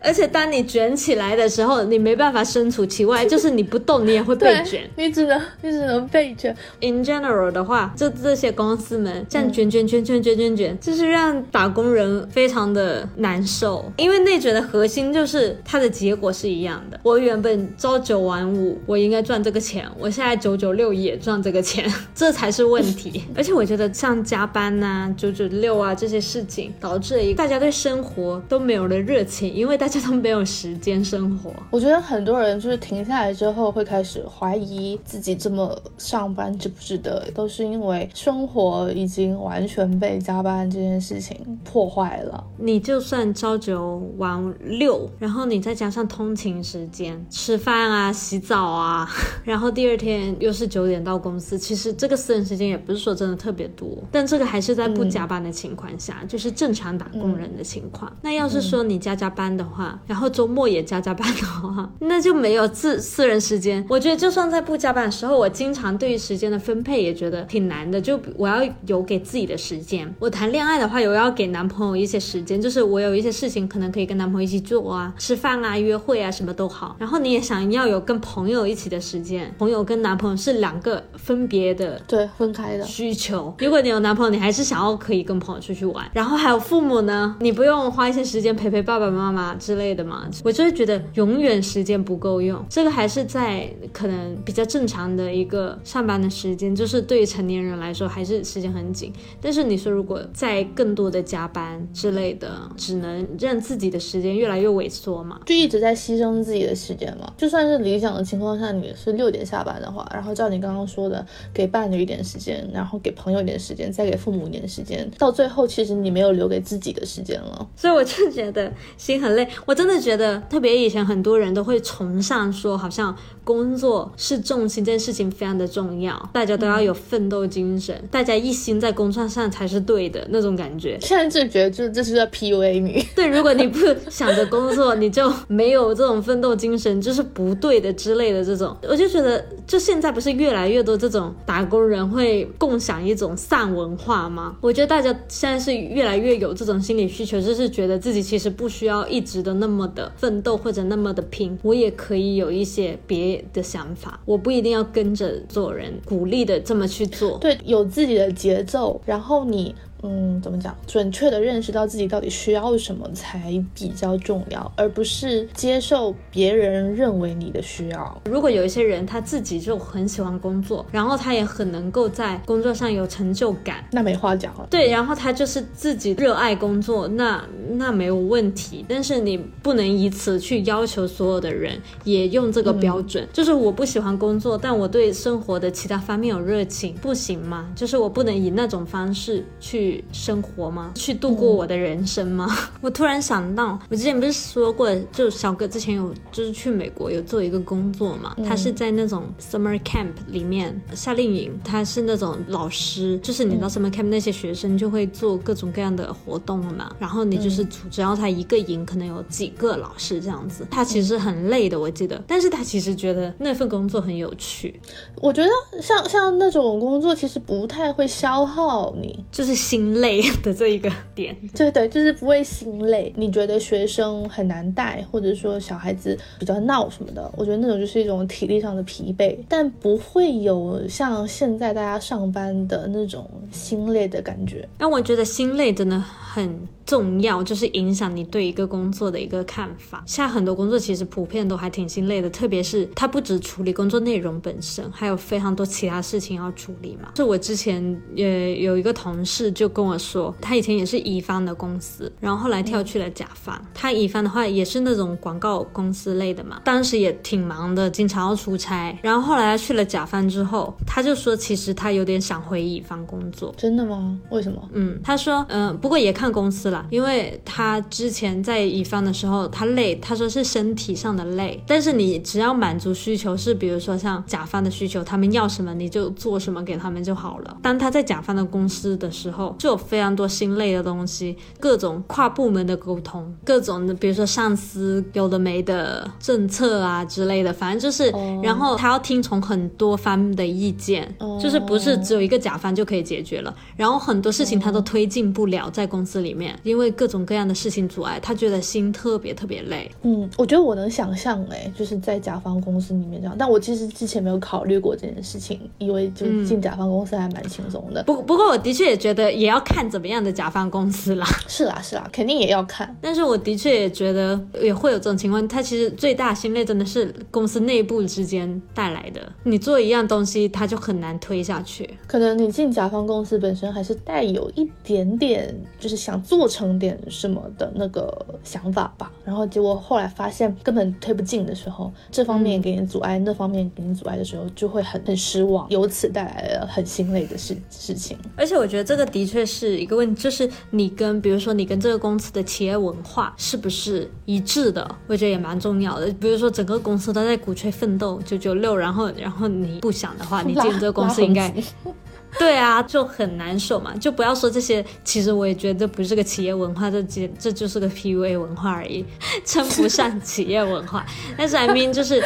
而且当你卷起来的时候，你没办法身处其外，就是你不动，你也会被卷。你只能你只能被卷。In general 的话，就这些公司们这样卷卷卷卷卷卷卷，就是让打工人非常的难受。因为内卷的核心就是它的结果是一样的。我原本朝九晚五，我应该赚这个钱，我现在九九六也赚这个钱，这才是问题。而且我觉得像加班呐、九九六啊这些事情，导致了一个大家对生活都没有了热情，因为大家都没有时间生活。我觉得很多人就是停下来之后会开始怀疑自己这么上班值不值得，都是因为生活已经完全被加班这件事情破坏了。你就算朝九晚六，然后你再加上通勤时间、吃饭啊、洗澡啊，然后第二天又是九点到公司，其实这个私人时间也不是说真的特别多，但这个还是在不加班的情况下，就是正常打工人的情况。那要是说你加加班的话，然后周末也加加班的话，那就没有自私人时间。我觉得就算在不加班的时候，我经常对于时间的分配也觉得挺难的，就我要有给自己的时间。我谈恋爱的话，有要给男朋友一些时间，就是我有一些事情可能可以跟男朋友一起做啊，吃饭啊、约会啊，什么都好。然后你也想要有跟朋友一起的时间，朋友跟男朋友是两个分别的对，分开的。需求。如果你有男朋友，你还是想要可以跟朋友出去玩，然后还有父母呢，你不用花一些时间陪陪爸爸妈妈之类的嘛？我就会觉得永远时间不够用。这个还是在可能比较正常的一个上班的时间，就是对于成年人来说还是时间很紧。但是你说如果在更多的加班之类的，只能让自己的时间越来越萎缩嘛？就一直在牺牲自己的时间嘛。就算是理想的情况下，你是六点下班的话，然后照你刚刚说的，给伴侣一点时间，然后给朋友一点时间，再给父母一点时间，到最后其实你没有留给自己的时间了。所以我就觉得心很累。我真的觉得，特别以前很多人都会崇尚说，好像工作是重心这件事情非常的重要，大家都要有奋斗精神，大家一心在工作上才是对的那种感觉。现在就觉得，就这是在 PUA 你。对，如果你不想着工作，你就没有这种奋斗精神，就是不对的之类的这种。我就觉得，就现在不是越来越多这种打工人会共享一种丧文化吗？我觉得大家现在是越来越有这种心理需求，就是觉得自己其实不需要一直的那么的奋斗或者那么的拼，我也可以有一些别的想法，我不一定要跟着做人鼓励的这么去做。对，有自己的节奏，然后你。嗯，怎么讲？准确的认识到自己到底需要什么才比较重要，而不是接受别人认为你的需要。如果有一些人他自己就很喜欢工作，然后他也很能够在工作上有成就感，那没话讲了。对，然后他就是自己热爱工作，那那没有问题。但是你不能以此去要求所有的人也用这个标准。就是我不喜欢工作，但我对生活的其他方面有热情，不行吗？就是我不能以那种方式去。生活吗？去度过我的人生吗？我突然想到，我之前不是说过，就小哥之前有就是去美国有做一个工作嘛，他是在那种 summer camp 里面夏令营，他是那种老师，就是你到 summer camp 那些学生就会做各种各样的活动嘛，然后你就是只要他一个营可能有几个老师这样子，他其实很累的，我记得，但是他其实觉得那份工作很有趣。我觉得像像那种工作其实不太会消耗你，就是心。心累的这一个点，对对，就是不会心累。你觉得学生很难带，或者说小孩子比较闹什么的，我觉得那种就是一种体力上的疲惫，但不会有像现在大家上班的那种心累的感觉。但我觉得心累真的很。重要就是影响你对一个工作的一个看法。现在很多工作其实普遍都还挺心累的，特别是他不止处理工作内容本身，还有非常多其他事情要处理嘛。就我之前也有一个同事就跟我说，他以前也是乙方的公司，然后后来跳去了甲方。他乙方的话也是那种广告公司类的嘛，当时也挺忙的，经常要出差。然后后来他去了甲方之后，他就说其实他有点想回乙方工作。真的吗？为什么？嗯，他说嗯，不过也看公司了。因为他之前在乙方的时候，他累，他说是身体上的累。但是你只要满足需求，是比如说像甲方的需求，他们要什么你就做什么给他们就好了。当他在甲方的公司的时候，就有非常多心累的东西，各种跨部门的沟通，各种的，比如说上司有的没的政策啊之类的，反正就是，然后他要听从很多方的意见，就是不是只有一个甲方就可以解决了。然后很多事情他都推进不了在公司里面。因为各种各样的事情阻碍，他觉得心特别特别累。嗯，我觉得我能想象，哎，就是在甲方公司里面这样。但我其实之前没有考虑过这件事情，因为就进甲方公司还蛮轻松的。不不过我的确也觉得也要看怎么样的甲方公司啦。是啦是啦，肯定也要看。但是我的确也觉得也会有这种情况。他其实最大心累真的是公司内部之间带来的。你做一样东西，他就很难推下去。可能你进甲方公司本身还是带有一点点，就是想做成。点什么的那个想法吧，然后结果后来发现根本推不进的时候，这方面给你阻碍，那方面给你阻碍的时候，就会很很失望，由此带来了很心累的事事情。而且我觉得这个的确是一个问题，就是你跟比如说你跟这个公司的企业文化是不是一致的，我觉得也蛮重要的。比如说整个公司都在鼓吹奋斗九九六，然后然后你不想的话，你进这个公司应该。对啊，就很难受嘛，就不要说这些。其实我也觉得不是个企业文化，这这这就是个 PUA 文化而已，称不上企业文化。但是 I mean 就是。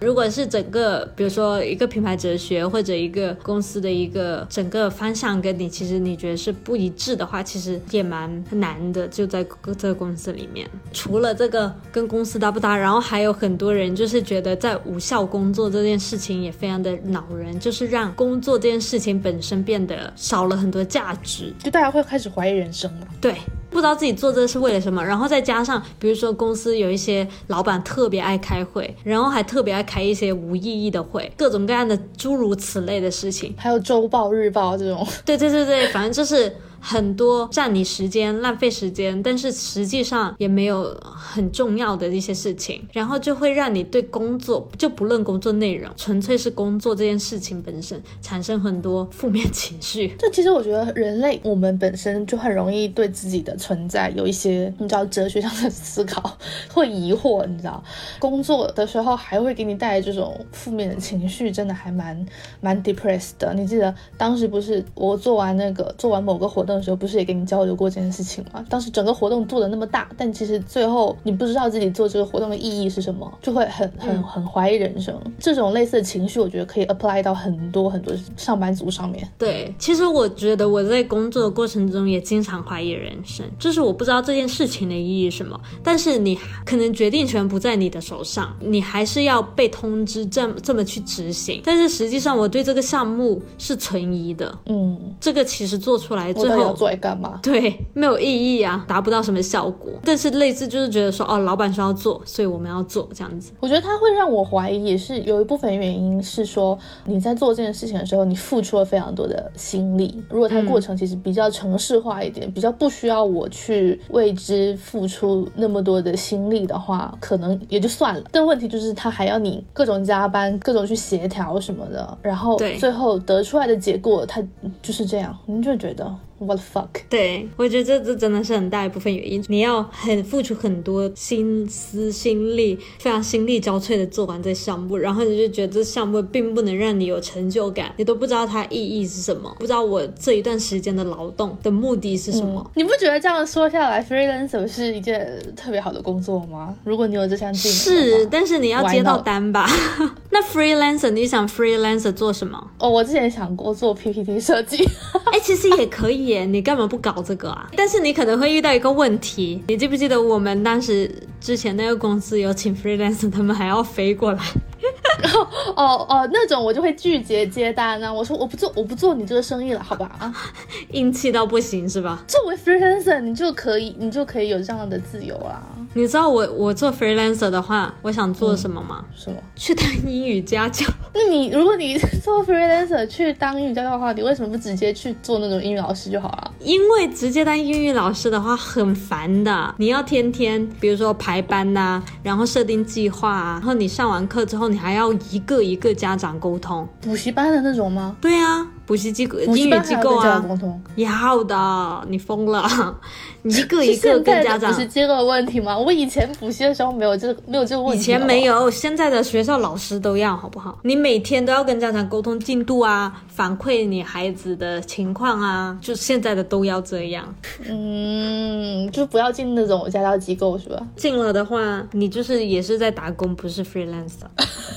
如果是整个，比如说一个品牌哲学或者一个公司的一个整个方向跟你其实你觉得是不一致的话，其实也蛮难的。就在这个公司里面，除了这个跟公司搭不搭，然后还有很多人就是觉得在无效工作这件事情也非常的恼人，就是让工作这件事情本身变得少了很多价值，就大家会开始怀疑人生了。对。不知道自己做这是为了什么，然后再加上，比如说公司有一些老板特别爱开会，然后还特别爱开一些无意义的会，各种各样的诸如此类的事情，还有周报、日报这种。对对对对，反正就是很多占你时间、浪费时间，但是实际上也没有很重要的一些事情，然后就会让你对工作就不论工作内容，纯粹是工作这件事情本身产生很多负面情绪。这其实我觉得人类我们本身就很容易对自己的存在有一些你知道哲学上的思考，会疑惑，你知道，工作的时候还会给你带来这种负面的情绪，真的还蛮蛮 depressed 的。你记得当时不是我做完那个做完某个活动的时候，不是也跟你交流过这件事情吗？当时整个活动做的那么大，但其实最后你不知道自己做这个活动的意义是什么，就会很很很怀疑人生。这种类似的情绪，我觉得可以 apply 到很多很多上班族上面。对，其实我觉得我在工作的过程中也经常怀疑人生，就是我不知道这件事情的意义是什么。但是你可能决定权不在你的手上，你还是要被通知这么这么去执行。但是实际上我对这个项目是存疑的，嗯，这个其实做出来我最后要做来干嘛？对，没有意义啊，达不到什么效果。但是类似就是觉得说，哦，老板说要做，所以我们要做这样子。我觉得它会让我怀疑，也是有一部分原因是说你在做这件事情的时候，你付出了非常多的心力。如果它过程其实比较程式化一点，比较不需要我去为之付出那么多的心力的话，可能也就算了。但问题就是它还要你各种加班，各种去协调什么的，然后最后得出来的结果，它就是这样，你就觉得 what the fuck。对，我觉得这这真的是很大一部分原因。你要很付出很多心思、心力，非常心力交瘁的做完这项目，然后你就觉得这项目并不能让你有成就感，你都不知道它意义是什么，不知道我这一段时间的劳动的目的是什么。你不觉得这样说下来，freelancer 是一件特别好的工作吗？如果你有这项技能是，但是你要接到单吧？那 freelancer，你想 freelancer 做什么？哦，我之前想过做 PPT 设计，哎、其实也可以你干嘛不搞这个啊？但是你可能会遇到一个问题，你记不记得我们当时之前那个公司有请 freelancer，他们还要飞过来。哦哦，那种我就会拒绝接单啊。我说我不做，我不做你这个生意了，好吧？啊，硬气到不行是吧？作为 freelancer，你就可以，你就可以有这样的自由啦。你知道我我做 freelancer 的话，我想做什么吗？什么？去当英语家教。那你如果你做 freelancer 去当英语家教的话，你为什么不直接去做那种英语老师就好了？因为直接当英语老师的话很烦的，你要天天比如说排班呐、然后设定计划啊，然后你上完课之后，你还要一个一个家长沟通。补习班的那种吗？对啊，补习机构、英语机构啊，沟通？要的，你疯了！你一个一是个跟家长补。习机构问题吗？我以前补习的时候没有这没有这个问题。以前没。有，现在的学校老师都要，好不好？你每天都要跟家长沟通进度啊，反馈你孩子的情况啊，就现在的都要这样。嗯，就不要进那种家教机构是吧？进了的话，你就是也是在打工，不是 freelancer。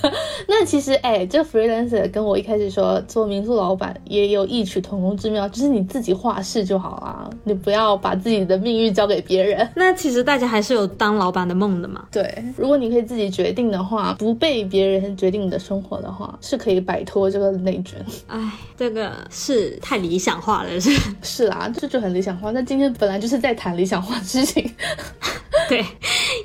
那其实，哎，这 freelancer 跟我一开始说做民宿老板也有异曲同工之妙，就是你自己画事就好啦，你不要把自己的命运交给别人。那其实大家还是有当老板的梦的嘛。对，如果你可以自己决定的话，不被别人决定你的生活的话，是可以摆脱这个内卷。哎，这个是太理想化了，是。是啦，这就很理想化。那今天本来就是在谈理想化的事情。对，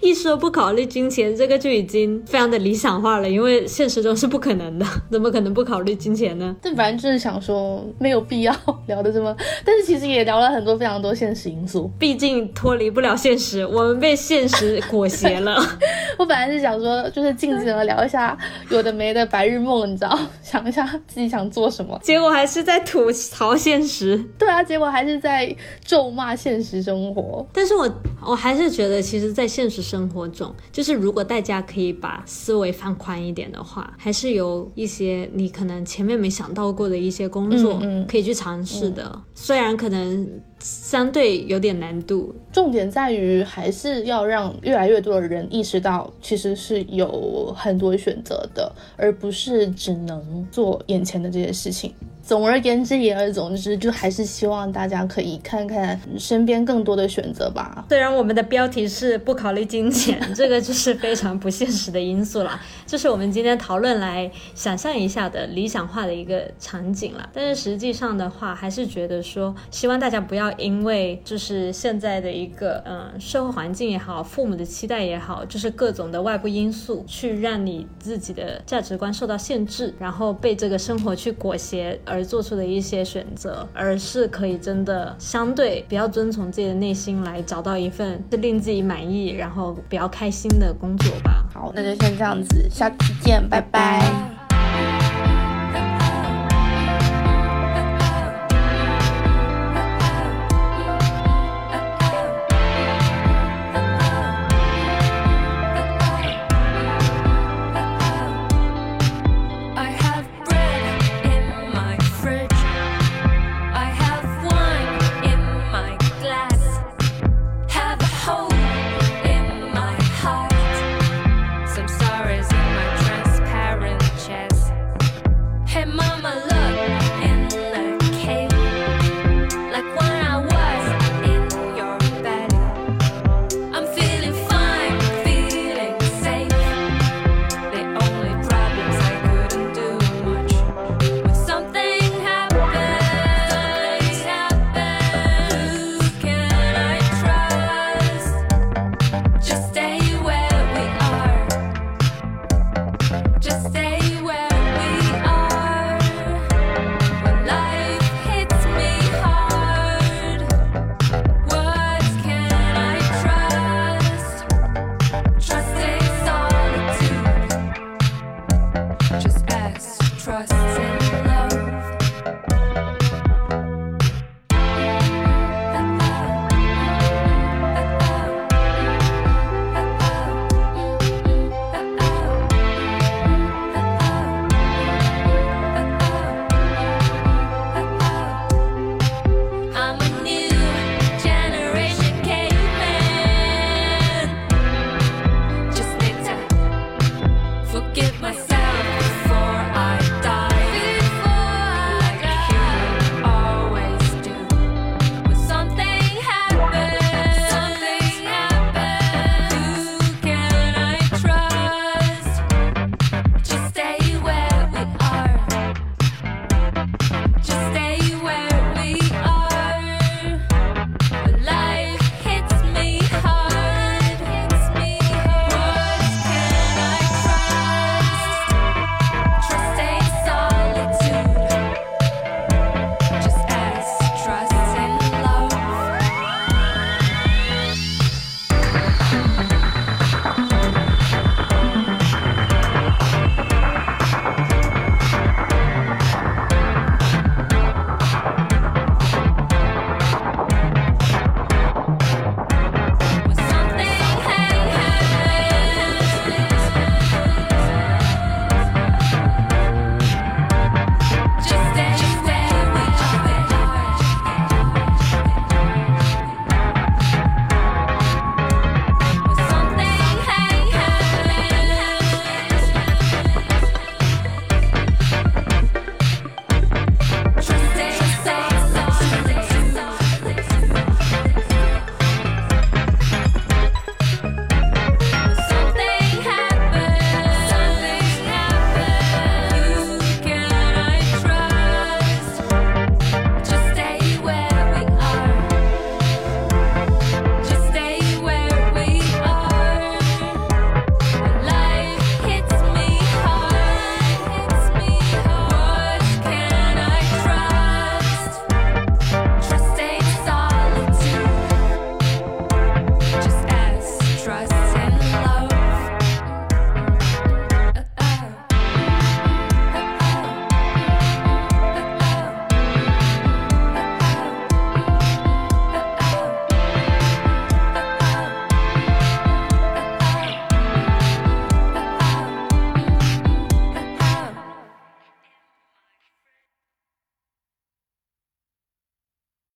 一说不考虑金钱，这个就已经非常的理想化了，因为现实中是不可能的，怎么可能不考虑金钱呢？但反正就是想说，没有必要聊的这么，但是其实也聊了很多非常多现实因素。毕竟脱离不了现实，我们被现实裹挟了。我本来是想说，就是静静的聊一下有的没的白日梦，你知道，想一下自己想做什么。结果还是在吐槽现实。对啊，结果还是在咒骂现实生活。但是我我还是觉得，其实，在现实生活中，就是如果大家可以把思维放宽一点的话，还是有一些你可能前面没想到过的一些工作可以去尝试的。虽然可能相对有点难度，重点在于还是要让越来越多的人意识到，其实是有很多选择的，而不是只能做眼前的这些事情。总而言之，言而总之，就还是希望大家可以看看身边更多的选择吧。虽然我们的标题是不考虑金钱，这个就是非常不现实的因素啦。这是我们今天讨论来想象一下的理想化的一个场景啦。但是实际上的话，还是觉得说，希望大家不要要因为就是现在的一个嗯社会环境也好，父母的期待也好，就是各种的外部因素，去让你自己的价值观受到限制，然后被这个生活去裹挟而做出的一些选择，而是可以真的相对比较遵从自己的内心来找到一份是令自己满意，然后比较开心的工作吧。好，那就先这样子，下期见，拜拜。